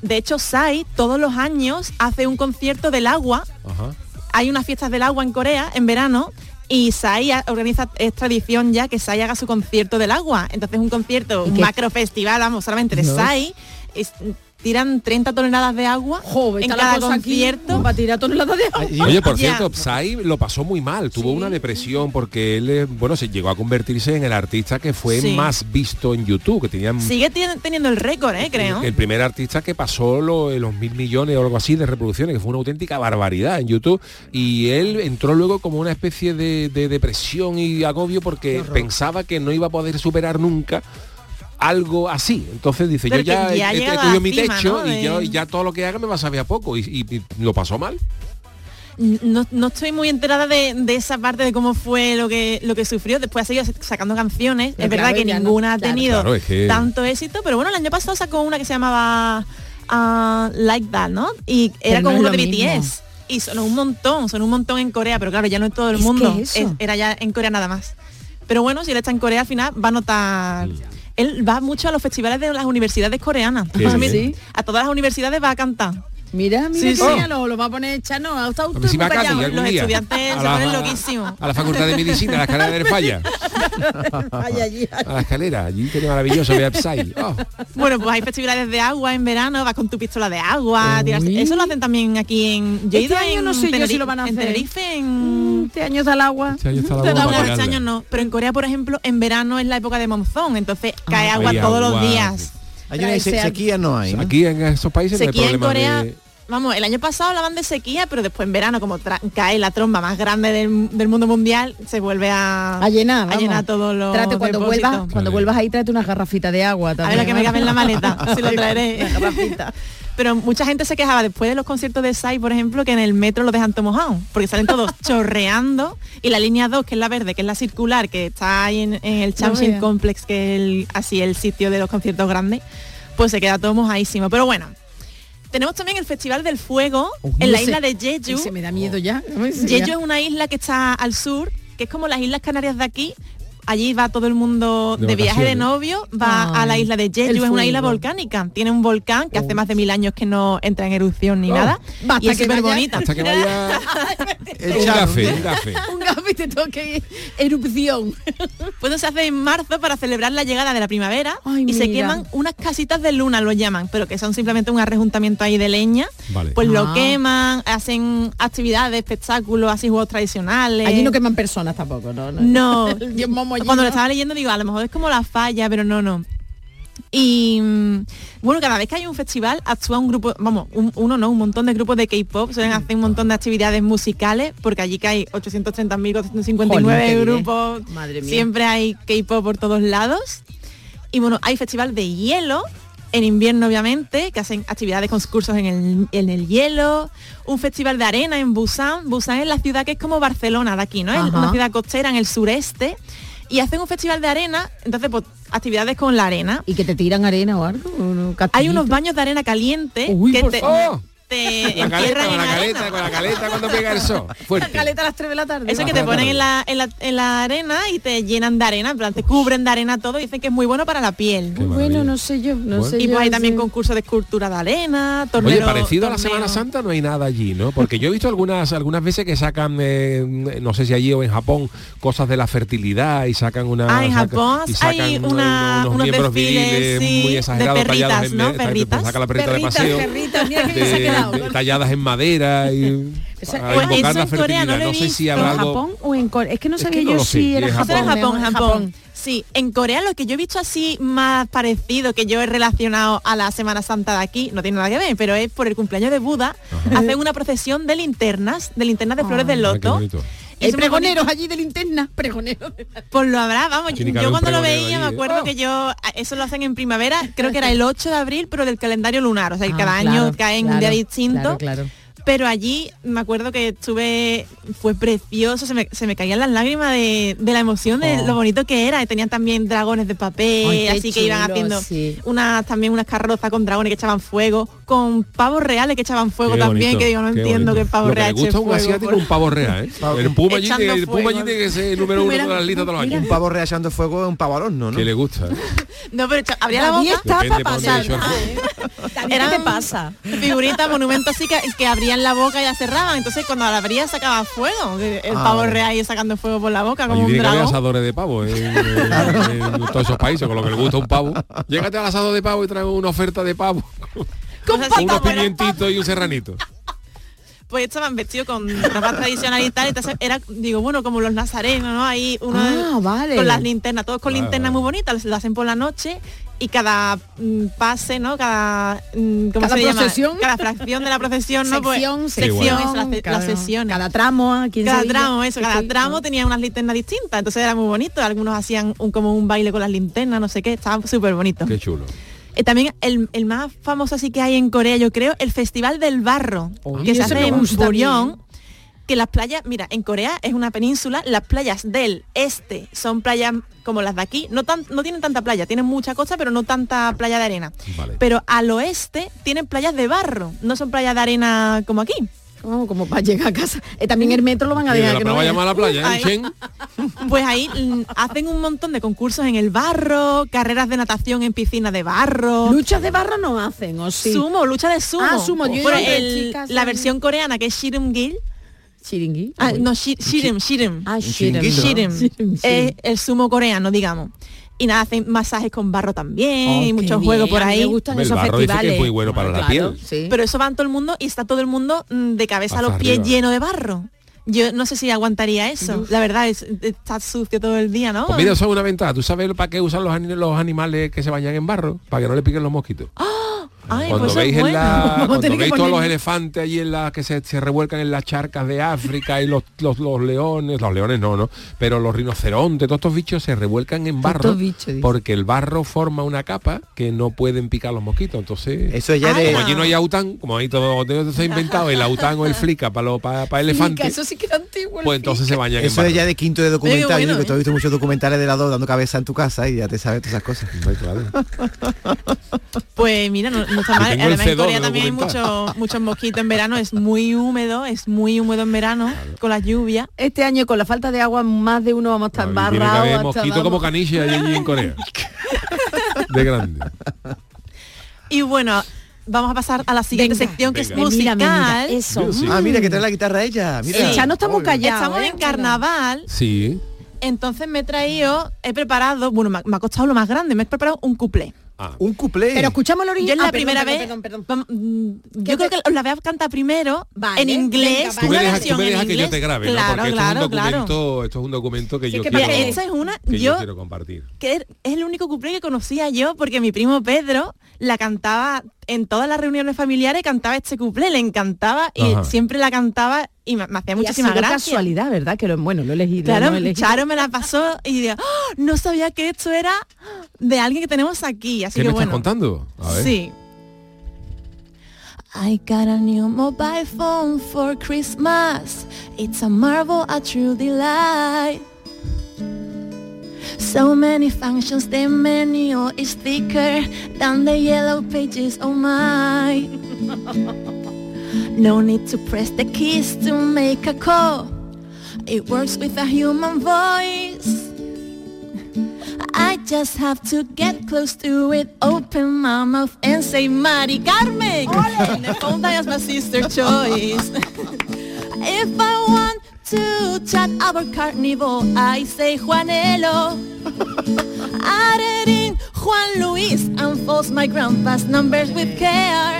De hecho, Psy todos los años hace un concierto del agua. Ajá. Hay unas fiestas del agua en Corea en verano y a- organiza, es tradición ya que Psy haga su concierto del agua. Entonces un concierto, un macro festival, vamos, solamente de. Psy. es- tiran 30 toneladas de agua en está la cada concierto. para tirar toneladas de agua. Oye, por cierto, Psy lo pasó muy mal, tuvo una depresión porque él, eh, bueno, se llegó a convertirse en el artista que fue Sí. más visto en YouTube, que tenía Sigue teniendo el récord, ¿eh? Creo. el primer artista que pasó lo- los mil millones o algo así de reproducciones, que fue una auténtica barbaridad en YouTube. Y él entró luego como una especie de, de depresión y agobio porque pensaba que no iba a poder superar nunca algo así. Entonces dice, Pero yo ya, ya he- he, mi cima, techo ¿no? y, yo, y ya todo lo que haga me va a saber a poco. Y, y- y lo pasó mal. No, no estoy muy enterada de, de esa parte de cómo fue lo que lo que sufrió. Después ha seguido sacando canciones. Pero es verdad claro, que no, ninguna ha claro. tenido Claro, es que- tanto éxito, pero bueno, el año pasado sacó una que se llamaba ah, Like That, ¿no? Y era Pero con no es uno lo de mismo. BTS. Y sonó un montón, sonó un montón en Corea, pero claro, ya no en todo el Es mundo. es. Es- era ya en Corea nada más. Pero bueno, si él está en Corea al final va a notar. Él va mucho a los festivales de las universidades coreanas. A todas las universidades va a cantar. Mira, mira, Sí, sí. mira, lo, lo va a poner Chano. Ha estado. Cádiz algún Los día. estudiantes A se la- ponen a- loquísimos. A la Facultad de Medicina, a la escalera del Falla. A la escalera, allí tiene maravilloso Psy. Oh. Bueno, pues hay festivales de agua en verano, vas con tu pistola de agua, tiras- eso lo hacen también aquí en yo Este año en no sé yo si Tenerife- lo van a en hacer. Tenerife, en Este año está el agua. Este año está la Te bomba da no, para agua. este año no, pero en Corea, por ejemplo, en verano es la época de monzón, entonces cae agua Hay todos agua. los días. Hay una sequía no hay. ¿no? Aquí en esos países no hay en problema Corea, de... vamos, el año pasado hablaban de sequía, pero después en verano, como cae la tromba más grande del, del mundo mundial, se vuelve a, A llenar, a llenar todos los Trate cuando depósitos. vuelvas, cuando vuelvas ahí tráete una garrafita de agua A ver la que me cabe en la maleta, si lo traeré. Pero mucha gente se quejaba después de los conciertos de Sai, por ejemplo, que en el metro lo dejan todo mojado, porque salen todos chorreando y la línea 2, que es la verde, que es la circular, que está ahí en, en el Champion. Complex, que es el, así el sitio de los conciertos grandes, pues se queda todo mojadísimo. Pero bueno, tenemos también el Festival del Fuego en la isla de Jeju. ese me da miedo ya. Jeju es una isla que está al sur, que es como las Islas Canarias de aquí. Allí va todo el mundo De de, viaje de novio, va a la isla de Jeju, es una isla volcánica. Tiene un volcán que hace más de mil años que no entra en erupción ni Oh. nada. Basta y es que súper bonita. Hasta que vaya El un café, un café. Un gafe te toque erupción. Pues se hace en marzo para celebrar la llegada de la primavera Ay, y se queman unas casitas de luna, lo llaman, pero que son simplemente un arrejuntamiento ahí de leña. Vale. Pues Ah. lo queman, hacen actividades, espectáculos, así juegos tradicionales. Allí no queman personas tampoco, ¿no? No, cuando lo estaba leyendo digo, a lo mejor es como la falla, pero no, no. Y mm, bueno, cada vez que hay un festival actúa un grupo, vamos, un- uno no, un montón de grupos de K-pop, suelen hacer un montón de actividades musicales, porque allí que hay 830.459 Jolín, qué bien. grupos, Madre mía. siempre hay K-pop por todos lados. Y bueno, hay festival de hielo, en invierno obviamente, que hacen actividades con cursos en el, en el hielo, un festival de arena en Busan, Busan es la ciudad que es como Barcelona de aquí, ¿no? Es una ciudad costera en el sureste, y hacen un festival de arena, entonces pues actividades con la arena. ¿Y que te tiran arena o algo? ¿Un Hay unos baños de arena caliente Uy, que te. Te La caleta, con la arena. caleta, con la caleta cuando pega el sol. Fuerte. Caleta a las 3 de la tarde. Eso que te ponen en la, en, la, en la arena y te llenan de arena, en plan, te cubren de arena todo y dicen que es muy bueno para la piel. Bueno, no sé yo, no sé y yo, pues hay también sí. concursos de escultura de arena, Oye, torneo. parecido a la torneo. Semana Santa no hay nada allí, ¿no? Porque yo he visto algunas algunas veces que sacan, eh, no sé si allí o en Japón, cosas de la fertilidad y sacan una... Ah, en saca- Japón y sacan hay unos- una- unos, unos miembros desfiles, viriles sí, muy de exagerados, perritas, tallados en Perritas. saca la perrita Perritas, de paseo. perritas, mira ha de- talladas en madera y invocar eso la en Corea no fertilidad. lo he No sé si visto. habrá ¿En algo... Japón o en Corea? Es que no Es sabía que no yo si era Japón. Japón, Japón. Sí, en Corea lo que yo he visto así más parecido que yo he relacionado a la Semana Santa de aquí, no tiene nada que ver, pero es por el cumpleaños de Buda, hacen una procesión de linternas, de linternas de flores del Ay, qué loto. Hay pregoneros allí de linterna, pregoneros. Pues lo habrá, vamos. Yo cuando lo veía allí, me ¿eh? acuerdo que yo, eso lo hacen en primavera, creo que era el 8 de abril, pero del calendario lunar, o sea, que Ah, cada claro, año cae en un día distinto. claro, claro. Pero allí me acuerdo que estuve, fue precioso, se me, se me caían las lágrimas de, de la emoción de Oh. lo bonito que era. Tenían también dragones de papel, Ay, qué así que iban chulo, haciendo sí. unas también unas carrozas con dragones que echaban fuego, con pavos reales que echaban fuego Qué también, bonito, que digo, no qué entiendo bonito. que el pavo Lo que real le gusta un fuego asiático un pavo real, ¿eh? El puma allí Echando que ser el número uno de las listas de los años. Un pavo reachando fuego es un pavo al horno, ¿no? Que le gusta. No, pero echa- abría la boca. está para pasar. ¿Qué te pasa? figuritas, monumentos así que, que abrían la boca y la cerraban. Entonces cuando la abría sacaba fuego. El Ah, pavo real ahí sacando fuego por la boca como un dragón. asadores de pavo en, en- en todos esos países, con lo que le gusta un pavo. Llégate al asado de pavo y trae una oferta de pavo. Con Con unos pimientitos y un serranito. Pues estaban vestidos con ropa tradicional y tal. Entonces era, digo, bueno, como los nazarenos, ¿no? Ahí uno Ah, vale. con las linternas, todos con Vale, linternas vale. muy bonitas, lo hacen por la noche y cada mm, pase, ¿no? Cada mm, ¿cómo Cada se llama? procesión. Cada fracción de la procesión, ¿no? Pues, sección, sección, eso, las, las cada- sesiones. Cada tramo, ¿a quién cada tramo, eso, cada Sí, tramo ¿no? tenía unas linternas distintas, entonces era muy bonito. Algunos hacían un, como un baile con las linternas, no sé qué, estaba súper bonito. Qué chulo. Eh, también el, el más famoso así que hay en Corea, yo creo, el Festival del Barro, Oye, que se hace en Buryong, que las playas, mira, en Corea es una península, las playas del este son playas como las de aquí, no, tan, no tienen tanta playa, tienen mucha costa, pero no tanta playa de arena. Vale. Pero al oeste tienen playas de barro, no son playas de arena como aquí. Como, como para llegar a casa. Eh, también el metro lo van a de dejar la que no vaya. a la playa, ¿eh? Pues ahí mm, hacen un montón de concursos en el barro, carreras de natación en piscinas de barro. Luchas de barro no hacen, ¿o sí? Sumo, lucha de sumo. Ah, sumo, yo el- chicas la versión coreana que es Shirim-gil. Chiringui. Ah, no, shi- Shirim, Shirim. Ah, Shirim. Shirim. Shirim. Shirim, sí. Es el sumo coreano, digamos. Y nada, hacen masajes con barro también, Oh, y muchos bien, juegos por ahí. Me gustan el esos barro dice que es festivales. muy bueno para la Claro, piel. sí. Pero eso van todo el mundo y está todo el mundo mm, de cabeza a los pies arriba. lleno de barro. Yo no sé si aguantaría eso. La verdad es está sucio todo el día, ¿no? Pues mira, eso es una ventaja. ¿Tú sabes para qué usan los, los animales que se bañan en barro? Para que no le piquen los mosquitos. Ay, cuando pues veis, en bueno. la, cuando veis todos los elefantes allí en la que se, se revuelcan en las charcas de África y los, los, los leones, los leones no, no, pero los rinocerontes, todos estos bichos se revuelcan en barro bichos, porque el barro forma una capa que no pueden picar los mosquitos. Entonces, Eso ya de... como allí no hay aután, como ahí todo, todo está inventado, el aután o el flica para para Flica, elefantes, Eso sí que era antiguo. el pues entonces se bañan en Eso barro. es ya de quinto de documental, bueno, que tú has ¿eh? visto muchos documentales de la dos dando cabeza en tu casa y ya te sabes todas esas cosas. Pues mira, no, no está mal. Además en C2 Corea también hay muchos muchos mosquitos en verano, es muy húmedo, es muy húmedo en verano, con la lluvia. Este año con la falta de agua más de uno vamos a estar hasta mosquito como caniche allí, en Corea. De grande. Y bueno, vamos a pasar a la siguiente Venga. sección que es musical. Mira, mira, eso. Ah, mira que trae la guitarra ella. Mira. El Chano está muy Oye. callado. Estamos ¿eh? en carnaval, Sí. entonces me he traído, he preparado, bueno, me ha, me ha costado lo más grande, me he preparado un cuplé. Un cuplé. Pero escuchamos el Yo original. es la Ah, perdón, primera perdón, vez. perdón, perdón. Vamos, mm, Yo creo que os la voy a cantar primero Vale, en inglés. venga, Tú me una dejas, tú versión me en dejas que yo te grabe, ¿no? Claro, Porque claro, esto, es un claro. documento, esto es un documento que Sí, yo que quiero, esta es una- que yo- quiero compartir. que es el único cuplé que conocía yo porque mi primo Pedro la cantaba en todas las reuniones familiares cantaba este cuplé le encantaba y Ajá. siempre la cantaba y me, me hacía muchísima gracia casualidad, ¿verdad? Que lo, bueno, lo he elegido. Claro, lo he elegido. Charo me la pasó y digo, "Oh, no sabía que esto era de alguien que tenemos aquí, así ¿Qué que me bueno. estás contando? A ver. Sí. I got a new mobile phone for Christmas. It's a marvel, a true delight. So many functions, the menu is thicker than the yellow pages of my. No need to press the keys to make a call. It works with a human voice. I just have to get close to it, open my mouth and say Mari Carmen. And the phone dials my sister choice. if I want to chat about carnival, I say Juanelo. Added in Juan Luis and false my grandpa's numbers with care.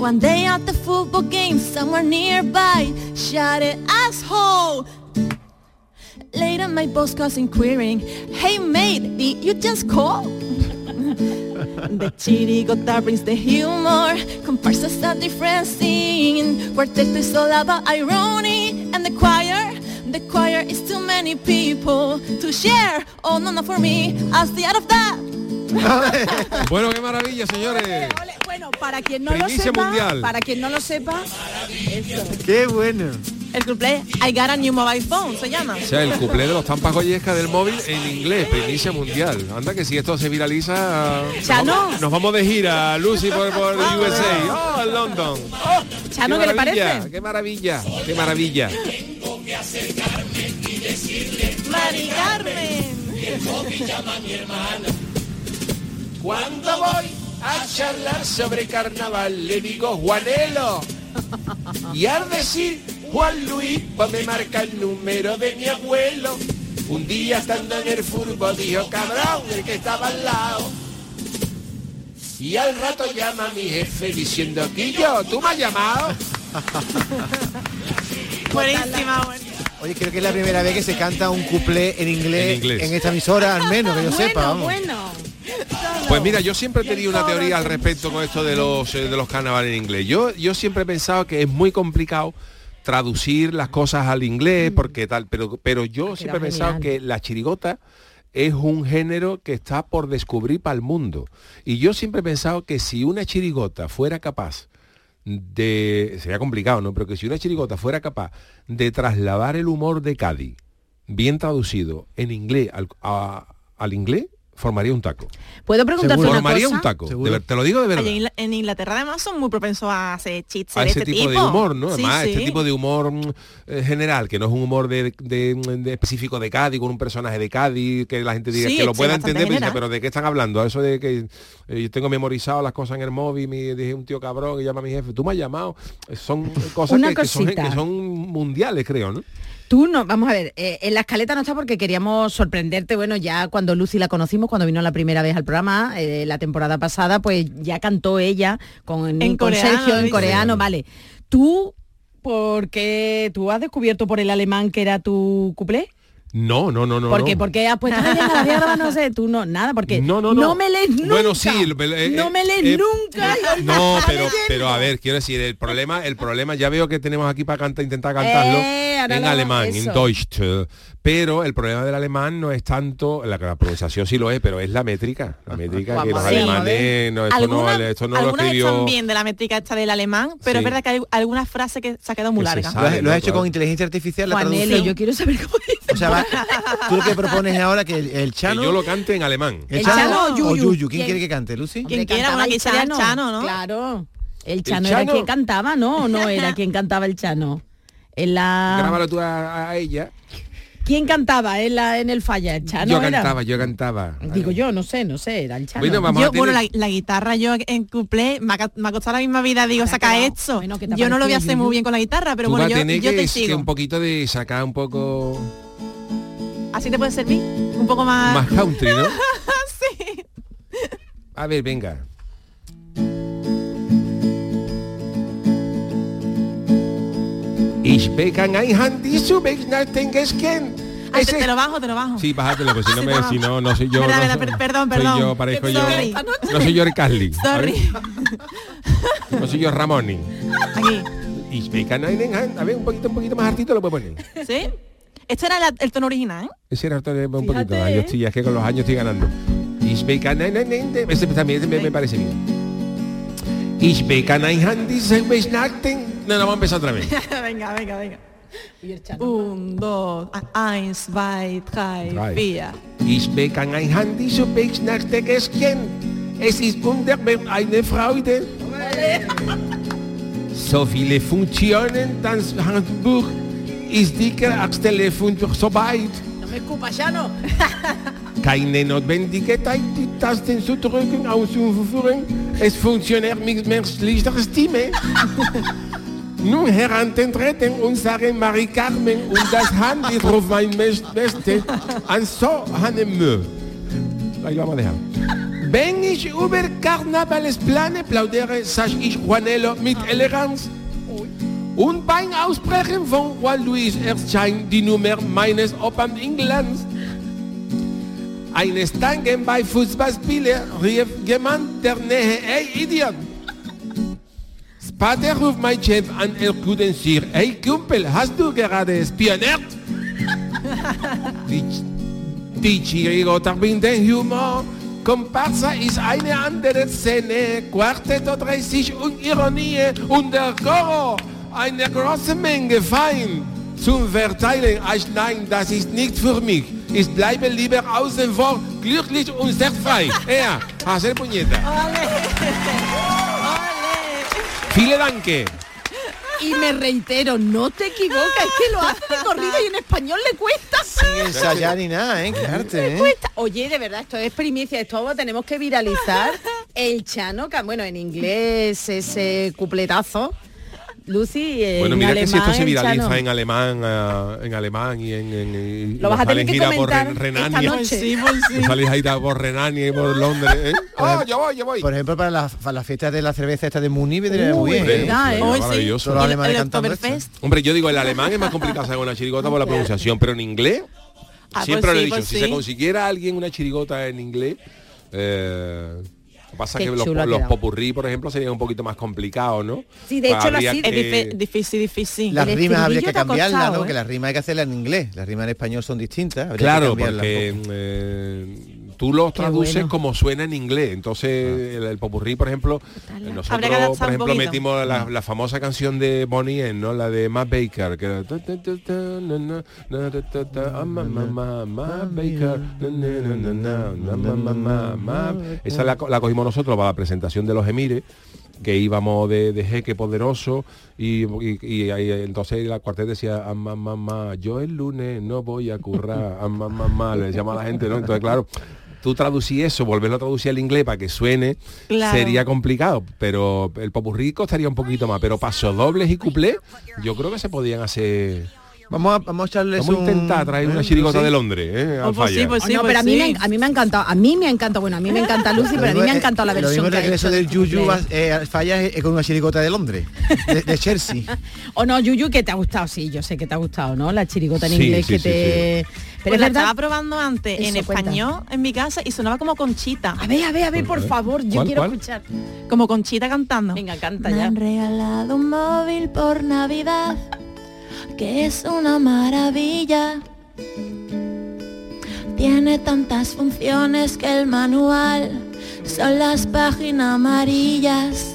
One day at the football game somewhere nearby, shouted asshole. Later my boss calls inquiring, hey mate, did you just call? The chirigota brings the humor, comparsas a different scene. Quartet is all about irony, and the choir, the choir is too many people to share. Oh no, not for me, I'll stay out of that. Bueno, qué maravilla, señores. Bueno, para quien no Primicia lo sepa, mundial. para quien no lo sepa. Qué bueno. El cumple I got a new mobile phone, se llama. O sea, el cuplé de los tampas goyesca del móvil en inglés, primicia mundial. Anda que si esto se viraliza, nos Chano. vamos, nos vamos de gira, Lucy por, por USA, oh, London. Oh, Chano, ¿qué le maravilla, parece? Qué maravilla, qué maravilla. Mari Carmen. Cuando voy a charlar sobre carnaval le digo Juanelo. Y al decir Juan Luis, pues me marca el número de mi abuelo. Un día estando en el fútbol dijo, cabrón, el que estaba al lado. Y al rato llama a mi jefe diciendo, Quillo, ¿tú me has llamado? Buenísima, buenísima. Oye, creo que es la primera vez que se canta un cuplé en inglés En inglés. esta emisora, al menos, que yo sepa. vamos. Bueno, Pues mira, yo siempre he tenido una teoría al respecto con esto de los eh, de los carnavales en inglés. Yo yo siempre he pensado que es muy complicado traducir las cosas al inglés porque tal, pero pero yo siempre he pensado que la chirigota es un género que está por descubrir para el mundo. Y yo siempre he pensado que si una chirigota fuera capaz de sería complicado, ¿no? Pero que si una chirigota fuera capaz de trasladar el humor de Cádiz bien traducido en inglés al, a- al inglés formaría un taco. ¿Puedo preguntarte una Formaría cosa? un taco. de ver- te lo digo de verdad. Allá en Ingl- en Inglaterra además son muy propensos a hacer chistes a de ese este tipo, tipo, de humor, ¿no? Sí, Además, este tipo de humor mm, eh, general, que no es un humor de, de- de específico de Cádiz, con un personaje de Cádiz, que la gente diga Sí, que lo pueda entender, pero pero ¿de qué están hablando? Eso de que eh, yo tengo memorizado las cosas en el móvil, me dije un tío cabrón que llama a mi jefe, tú me has llamado. Son cosas que, que son, que son mundiales, creo, ¿no? Tú no, vamos a ver, eh, en la escaleta no está porque queríamos sorprenderte, bueno, ya cuando Lucy la conocimos, cuando vino la primera vez al programa, eh, la temporada pasada, pues ya cantó ella con, En con coreano, Sergio en dice. coreano, vale. Tú, porque tú has descubierto por el alemán que era tu cuplé? No, no, no, no. ¿Por qué? no. Porque has puesto, "Ay, venga, la voy a grabar", no sé, tú no, nada, porque No, no, no. me lees nunca. Bueno, sí, eh, no eh, me lees eh, nunca. No, pero, pero a ver, quiero decir, el problema, el problema, ya veo que tenemos aquí para cantar, intentar cantarlo Eh, en alemán, en. Deutsch. Pero el problema del alemán no es tanto, la, la pronunciación sí lo es, pero es la métrica. La métrica que los Sí. alemanes, no, esto no, Algunas- esto no lo algunas escribió. están bien de la métrica esta del alemán, pero Sí. es verdad que hay algunas frases que se ha quedado muy Que larga. sabe, Lo has, lo has hecho con inteligencia artificial, la traducción. yo quiero saber cómo dice. O sea, va- tú lo que propones ahora que el, el Chano... Que yo lo cante en alemán. ¿El, ¿El Chano, Chano o o Yuyu? Yuyu? ¿Quién ¿Quién? quiere que cante, Lucy? Quien quiera, el aquí sería el Chano, ¿no? Claro. El Chano era Chano? quien cantaba, ¿no? ¿O no era quien cantaba el Chano? En la... Grábalo tú a, a ella. ¿Quién cantaba en, la, en el falla? ¿El Chano yo era? cantaba, yo cantaba. Digo yo, no sé, no sé, era el Chano. Bueno, vamos Yo, a tener- bueno, la, la guitarra yo en cuplé me ha, ca- me ha costado la misma vida, digo, saca esto. Bueno, ¿qué te ha yo no lo voy a hacer muy bien con la guitarra, pero tú bueno, yo, yo que, te que sigo. un poquito de sacar un poco ¿Así te puede servir? Un poco más... más country, ¿no? sí. A ver, venga. Ich begann ein Handy zu wegnachten gestern. Ah, te, te lo bajo, te lo bajo. Sí, bájatelo, pues si no, me, si no, no soy yo. Verdad, no verdad, soy- per- perdón, soy perdón. yo, parezco yo. No soy yo el Carly. Sorry. No soy yo Ramoni. Aquí. Ich einen Hand. A ver, un poquito, un poquito más hartito lo puedo poner. ¿Sí? Este era la- el tono original, ¿eh? Ese era otro- un poquito. Fíjate, Ay, yo ¿eh? estoy, es que con los años estoy ganando. Ich einen Hand. Ese también ese me, me parece bien. Ich. No, no, vamos a empezar otra vez. venga, venga, venga. Un, dos, eins, zwei, drei, Drei. vier. Ich begann ein Handy zu wegnachten gestern. Es ist wunderbar eine Freude. So viele Funktionen, das Handbuch ist dicker als Telefon durch so weit. No me escupas, ya no. Keine Notwendigkeit, die Tasten zu drücken, auszuführen. Es funktioniert mit menschlicher Stimme. Nun herantreten und sagen Marie Carmen und das Handy drauf mein Beste. An so einem dejar. Wenn ich über Karnavales plane, plaudere, sag ich Juanelo mit Eleganz. Und beim Ausbrechen von Juan Luis erscheint die Nummer meines Opern Englands. Eines Tangen bei Fußballspielen rief jemand der Nähe, ey Idiot! Spater ruft mein Chef an, er guten Sir, ey Kumpel, hast du gerade spioniert? die, die Chirigota bringt den Humor, Komparsa ist eine andere Szene, Quartetto 30 und Ironie und der Choro, eine große Menge Fein zum Verteilen. Ach nein, das ist nicht für mich. Ich bleibe lieber außen vor, glücklich und sehr frei. Ja, hacer puñeta. Viele danke. Y me reitero, no te equivocas, es que lo hace de corrido y en español le cuesta. Sin ensayar ni nada, ¿eh? Qué arte, ¿eh? cuesta. Oye, de verdad, esto es primicia, esto tenemos que viralizar el Chano, que bueno, en inglés ese cupletazo. Lucy, en Bueno, mira que si esto alemán, se el viraliza Chano. en alemán, ah, en alemán y en, en- y Lo vas a tener que gira por comentar Ren- esta Renania. noche. Sí, pues sí. Salís ahí por Renania y por Londres. ¿eh? Oh, yo voy, yo voy. Por ejemplo, para las para las fiestas de la cerveza esta de Muni vendría muy bien. Hombre, ¿eh? sería maravilloso. Alemanes cantando esto. Hombre, yo digo, el alemán es más complicado sacar una chirigota por la pronunciación, pero en inglés, Ah, siempre pues lo he sí, dicho, pues si sí. se consiguiera alguien una chirigota en inglés, eh, pasa Qué que los, los popurrí, por ejemplo, serían un poquito más complicados, ¿no? Sí, de hecho, Habría que- Es difícil, difícil. Las El rimas habría que cambiarlas, costado, ¿no? ¿eh? Que las rimas hay que hacerlas en inglés. Las rimas en español son distintas. habría que Claro, cambiarlas porque un poco. eh, tú los Qué traduces bueno. como suena en inglés. Entonces, el, el popurrí, por ejemplo, nosotros, por ejemplo, metimos la, la famosa canción de Bonnie ¿no? La de Matt Baker, que ah. Esa la, co- la cogimos nosotros para la presentación de los Emires que íbamos de, de jeque poderoso y, y- y ahí, entonces la cuartet decía "Ah, yo el lunes no voy a currar ah, ma, ma, ma", le llama a la gente no entonces claro tú traducí eso volverlo a traducir al inglés para que suene Claro. sería complicado pero el popurrí costaría un poquito más pero pasodobles y cuplés yo creo que se podían hacer Vamos a, vamos a echarles vamos a un- intentar traer una ¿eh? chirigota Sí. de Londres ¿eh? al falla. Oh, no, pero a mí, me, a mí me ha encantado, a mí me ha encantado, bueno, a mí me encanta Lucy, pero a mí me ha encantado la Lo mismo versión que ha regreso del de Yuyu eh, falla es con una chirigota de Londres, de, de Chelsea. O no, Yuyu, que te ha gustado, sí, yo sé que te ha gustado, ¿no? La chirigota en Sí, inglés sí, que sí, Pues Pero es la verdad... estaba probando antes en cuenta. español en mi casa y sonaba como Conchita. A ver, a ver, a ver, por favor, yo ¿Cuál, quiero cuál? escuchar. Como Conchita cantando. Venga, canta Me ya. han regalado un móvil por Navidad, que es una maravilla. Tiene tantas funciones que el manual son las páginas amarillas.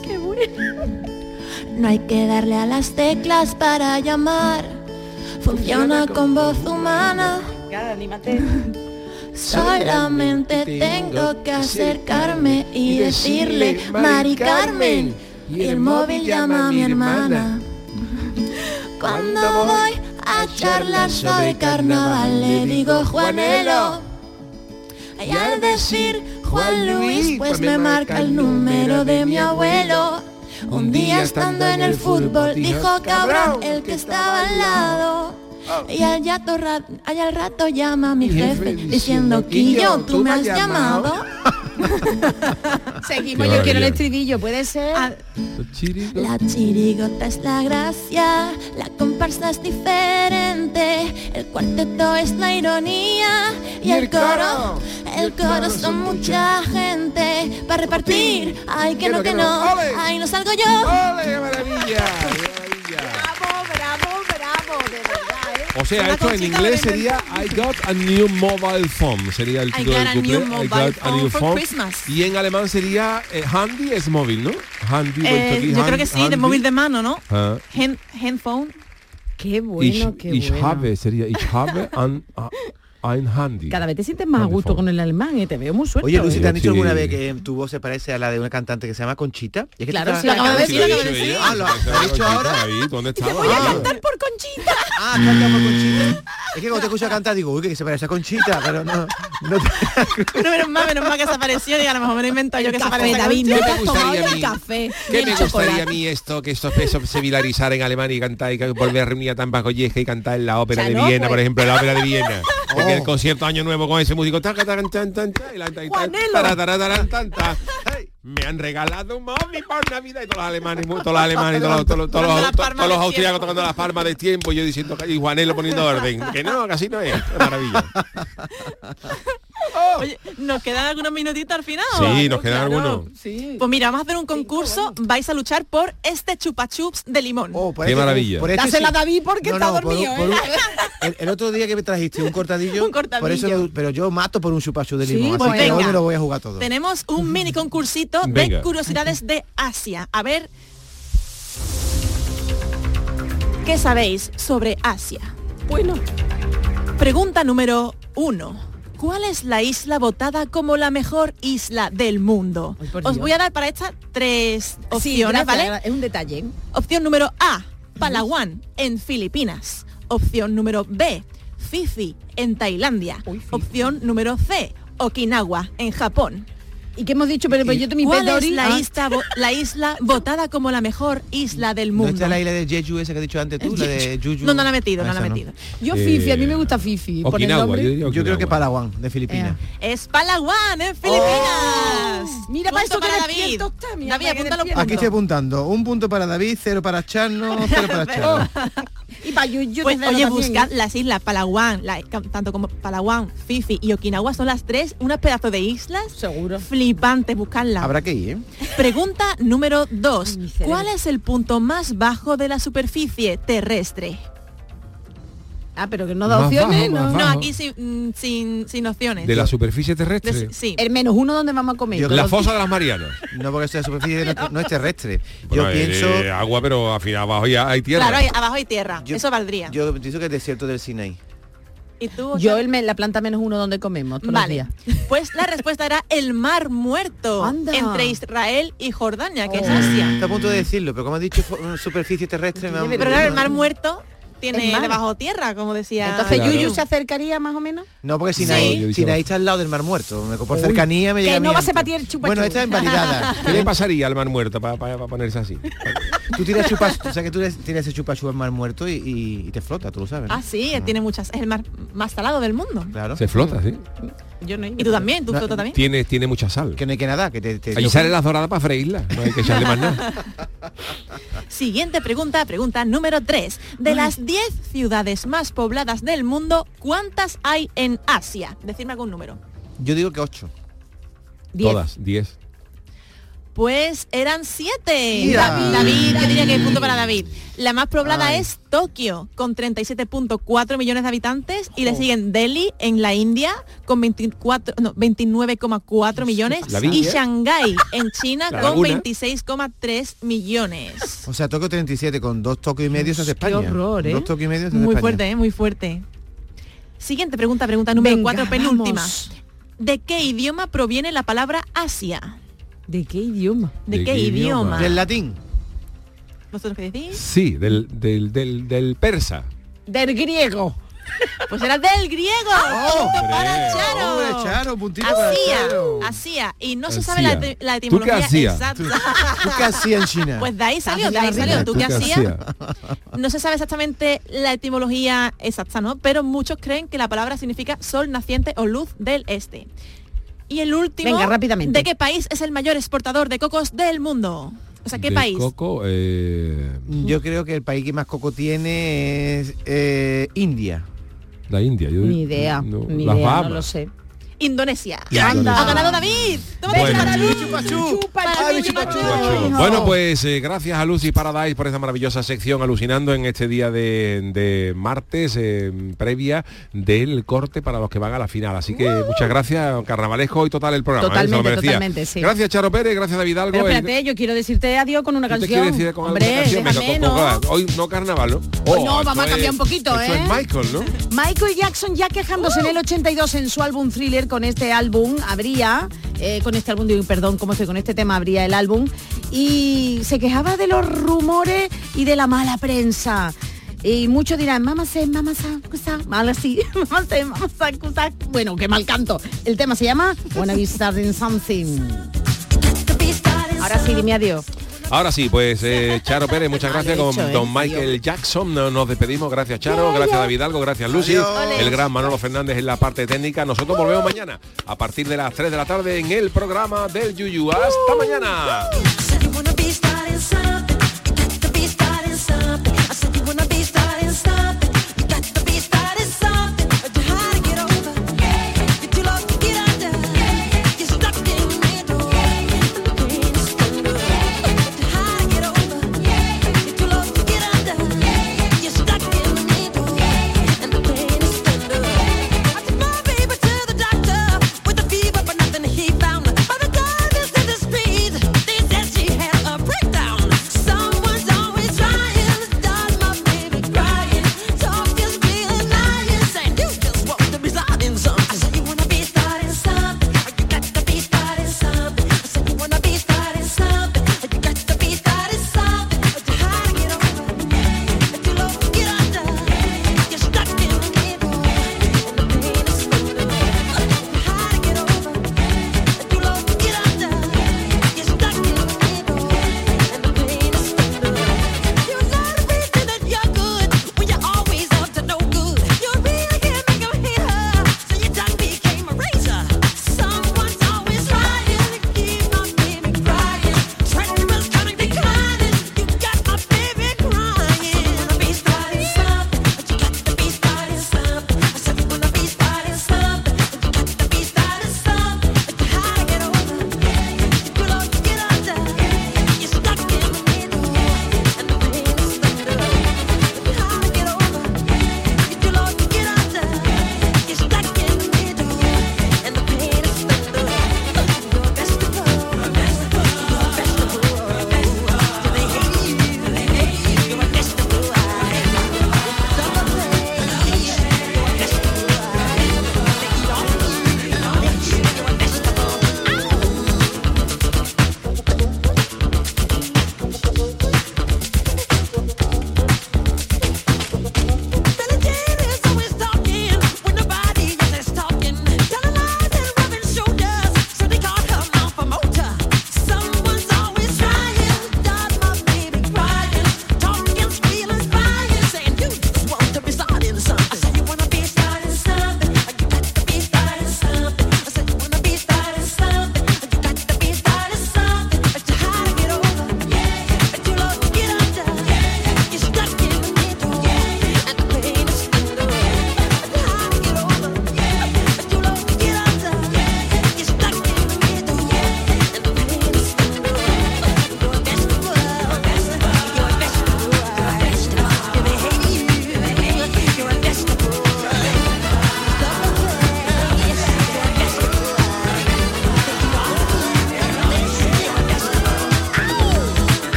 No hay que darle a las teclas para llamar. Funciona con voz humana. Solamente tengo que acercarme y decirle, Mari Carmen, y el móvil llama a mi hermana. Cuando voy a charlar sobre carnaval le digo Juanelo. Y al decir Juan Luis, pues me marca el número de mi abuelo. Un día estando en el fútbol dijo cabrón el que estaba al lado. Y al, yato ra- y al rato llama a mi jefe diciendo Quillo, tú me has llamado. Seguimos, yo quiero el maravilla. estribillo, puede ser. La chirigota es la gracia, la comparsa es diferente, el cuarteto es la ironía y, el coro, el coro son mucha gente para repartir. Ay, que no, que no, ay, no salgo yo. Bravo, bravo, bravo, de verdad, ¿eh? O sea, Una esto en inglés de- sería I got a new mobile phone. Sería el I título got del a new I got a new phone for phone. Christmas. Y en alemán sería eh, handy es móvil, ¿no? Handy, Eh, yo creo que sí, de handy. móvil de mano, ¿no? Ah. Hand, handphone. Qué ich, bueno, qué ich bueno. habe, sería ich habe an, a- ein Handy. Cada vez te sientes más a gusto con el alemán, ¿eh? te veo muy suelto. Oye, Lucy, ¿te han dicho Sí. alguna vez que tu voz se parece a la de una cantante que se llama Conchita? Y es que Claro, sí, lo acabo de decir. Ah, lo Esa lo ha dicho ahora. ahí, ¿Dónde Te estaba? voy a cantar por Conchita. Ah, canta por Conchita. Es que cuando te escucho cantar digo, uy, que se parece a Conchita, pero no. no te- Pero menos mal, menos mal que se apareció y a lo mejor me lo invento yo que se parece a David, Conchita. has gustaría a mí? café. ¿Qué me gustaría a mí esto, que esto se viralizara en Alemania y cantar y que volver a reunir a Tampa Colleja y cantar en la ópera de Viena, pues. por ejemplo, la ópera de Viena? Oh. el concierto Año Nuevo con ese músico Me han regalado un móvil por Navidad y todos los alemanes, todos los alemanes, todos los, todos todos todos austriacos tocando las palmas de tiempo y yo diciendo y Juanelo poniendo orden. Que no, casi no es. Maravilla. Oye, ¿nos quedan algunos minutitos al final? Sí, nos quedan algunos. Sí. Pues mira, vamos a hacer un concurso. Vais a luchar por este chupa chups de limón. Oh, por Qué este- maravilla. por este Dásela sí. a David porque está por un- dormido, por un- ¿eh? el, el otro día que me trajiste un cortadillo, Un cortadillo. por eso lo- pero yo mato por un chupachú de Sí, limón, pues así que hoy me lo voy a jugar todo. Tenemos un mini concursito Venga. de curiosidades de Asia. A ver, ¿qué sabéis sobre Asia? Bueno, Pregunta número uno. ¿Cuál es la isla votada como la mejor isla del mundo? Ay, Os Dios. voy a dar para estas tres sí, opciones, gracias, ¿vale? Es un detalle. Opción número A, Palawan, en Filipinas. Opción número B, Fifi, en Tailandia. Uy, Fifi. Opción número C, Okinawa, en Japón. ¿Y qué hemos dicho? Pero, pero yo te mi ¿Cuál es la, Ah, isla, la isla votada como la mejor isla del ¿No mundo? está la isla de Jeju esa que has dicho antes tú? La de Juju. No, no la he metido, Ah, no la he metido. Yo Eh, Fifi, a mí me gusta Fifi. por el Okinawa, nombre. yo creo que. Palawan, de Filipinas. Es Palawan, en Filipinas. Mira, para eso que para David. despierto está, mira, David, apúntalo. Aquí estoy apuntando. Un punto para David, cero para Chano, cero para Chano. Y para Yuyu Pues, oye, buscad ¿eh? las islas Palawan, la- tanto como Palawan, Fifi y Okinawa son las tres, unas pedazos de islas Seguro. Flipantes, buscarlas. Habrá que ir, ¿eh? Pregunta número dos. Ay, mi cerebro. ¿Cuál es el punto más bajo de la superficie terrestre? Ah, pero que no da Más opciones, bajo, ¿no? Aquí sin, mm, sin, sin opciones. De la superficie De- terrestre. sí. El menos uno donde vamos a comer. Yo- La fosa de las Marianas. No porque sea superficie no, no es terrestre. Bueno, Yo eh, pienso, eh, agua, pero al final abajo ya hay tierra. Claro, abajo hay tierra. Yo- Eso valdría. yo pienso que es desierto del Sinaí. ¿Y tú? Yo el me- la planta menos uno donde comemos todos los días. Pues la respuesta era el Mar Muerto Anda. entre Israel y Jordania, que es Oh. Asia. Está a punto de decirlo, pero como has dicho superficie terrestre, me Pero claro, el Mar Muerto tiene debajo tierra, como decía. Entonces Claro. Yuyu se acercaría más o menos. No, porque Sí. Sinaí, dicho- Sinaí está al lado del Mar Muerto. Me- Por Uy. cercanía me llega Que no va a ser antes. para ti el chupa Bueno, esta es invalidada. ¿Qué le pasaría al mar muerto para ponerse así? Tú tiras chupas, o sea que tú tiras ese chupa al Mar Muerto y, y- y te flota, tú lo sabes. ¿no? Ah, sí, tiene muchas. Es el mar más salado del mundo. Claro. Se flota, sí. Yo no. Y tú también, tú No, también. Tiene, tiene mucha sal. Que no hay que nada, que te... te Allí sale la dorada para freírla. No hay que echarle más nada. Siguiente pregunta, pregunta número 3. De las 10 ciudades más pobladas del mundo, ¿cuántas hay en Asia? Decidme algún número. Yo digo que ocho. Diez. Todas, 10. Pues eran siete. David, David, yo diría que punto para David. La más poblada Ay. es Tokio, con 37.4 millones de habitantes, y le siguen Delhi, en la India, con 24, no, 29,4 millones, y. Shanghái, en China, La con laguna. 26,3 millones. O sea, Tokio 37 con dos toques y medio se hace Qué España. horror, ¿eh? Dos toques y medio hace Muy España. fuerte, ¿eh? muy fuerte. Siguiente pregunta, pregunta número Venga, 4, penúltima. vamos. ¿De qué idioma proviene la palabra Asia? ¿De qué idioma? ¿De, qué, idioma? Del latín. ¿Vosotros qué decís? Sí, del, del, del, del persa. Del griego. Pues era del griego. ¡Oh! Punto para Charo. hombre, Charo, puntito para Hacía, Charo. hacía. Y no se sabe Hacía. la, la ¿Tú etimología qué hacías? exacta. ¿Tú qué hacías en China? Pues de ahí salió, de Hacía ahí salió. rima. ¿Tú qué hacías? hacías? No se sabe exactamente la etimología exacta, ¿no? Pero muchos creen que la palabra significa sol naciente o luz del este. Y el último, Venga, rápidamente. ¿de qué país es el mayor exportador de cocos del mundo? O sea, ¿qué De país? Coco, eh, Yo creo que el país que más coco tiene es eh, India. la India. yo- Ni idea, no, ni las idea, no lo sé. Indonesia. Ya, Anda. Indonesia. Ha ganado David. Bueno. pues eh, gracias a Lucy Paradise por esta maravillosa sección alucinando en este día de, de martes, eh, previa del corte para los que van a la final. Así que muchas gracias, carnavalesco y total el programa. ¿eh? Totalmente, totalmente, sí. Gracias Charo Pérez, gracias David Algo. Pero El- yo quiero decirte adiós con una ¿Tú te canción. quieres decir con alguna Hombre, canción? Venga, déjame, con- con- ¿no? Hoy no carnaval, ¿no? Hoy no, Oh, vamos a cambiar es- un poquito, esto ¿eh? es Michael, ¿no? Michael Jackson ya quejándose en el 82 en su álbum Thriller con este álbum habría eh, con este álbum digo, perdón cómo estoy con este tema habría el álbum y se quejaba de los rumores y de la mala prensa. Y muchos dirán mamá sé mamá cosa mal así mamá sé mamá bueno qué mal canto. El tema se llama Wanna Be Starting Something. Ahora sí dime adiós Ahora sí, pues eh, Charo Pérez, muchas gracias con hecho, ¿eh? don Michael Jackson. No- Nos despedimos. Gracias Charo, gracias David Algo, gracias Lucy. El gran Manolo Fernández en la parte técnica. Nosotros volvemos mañana a partir de las 3 de la tarde en el programa del Yuyu. Hasta mañana.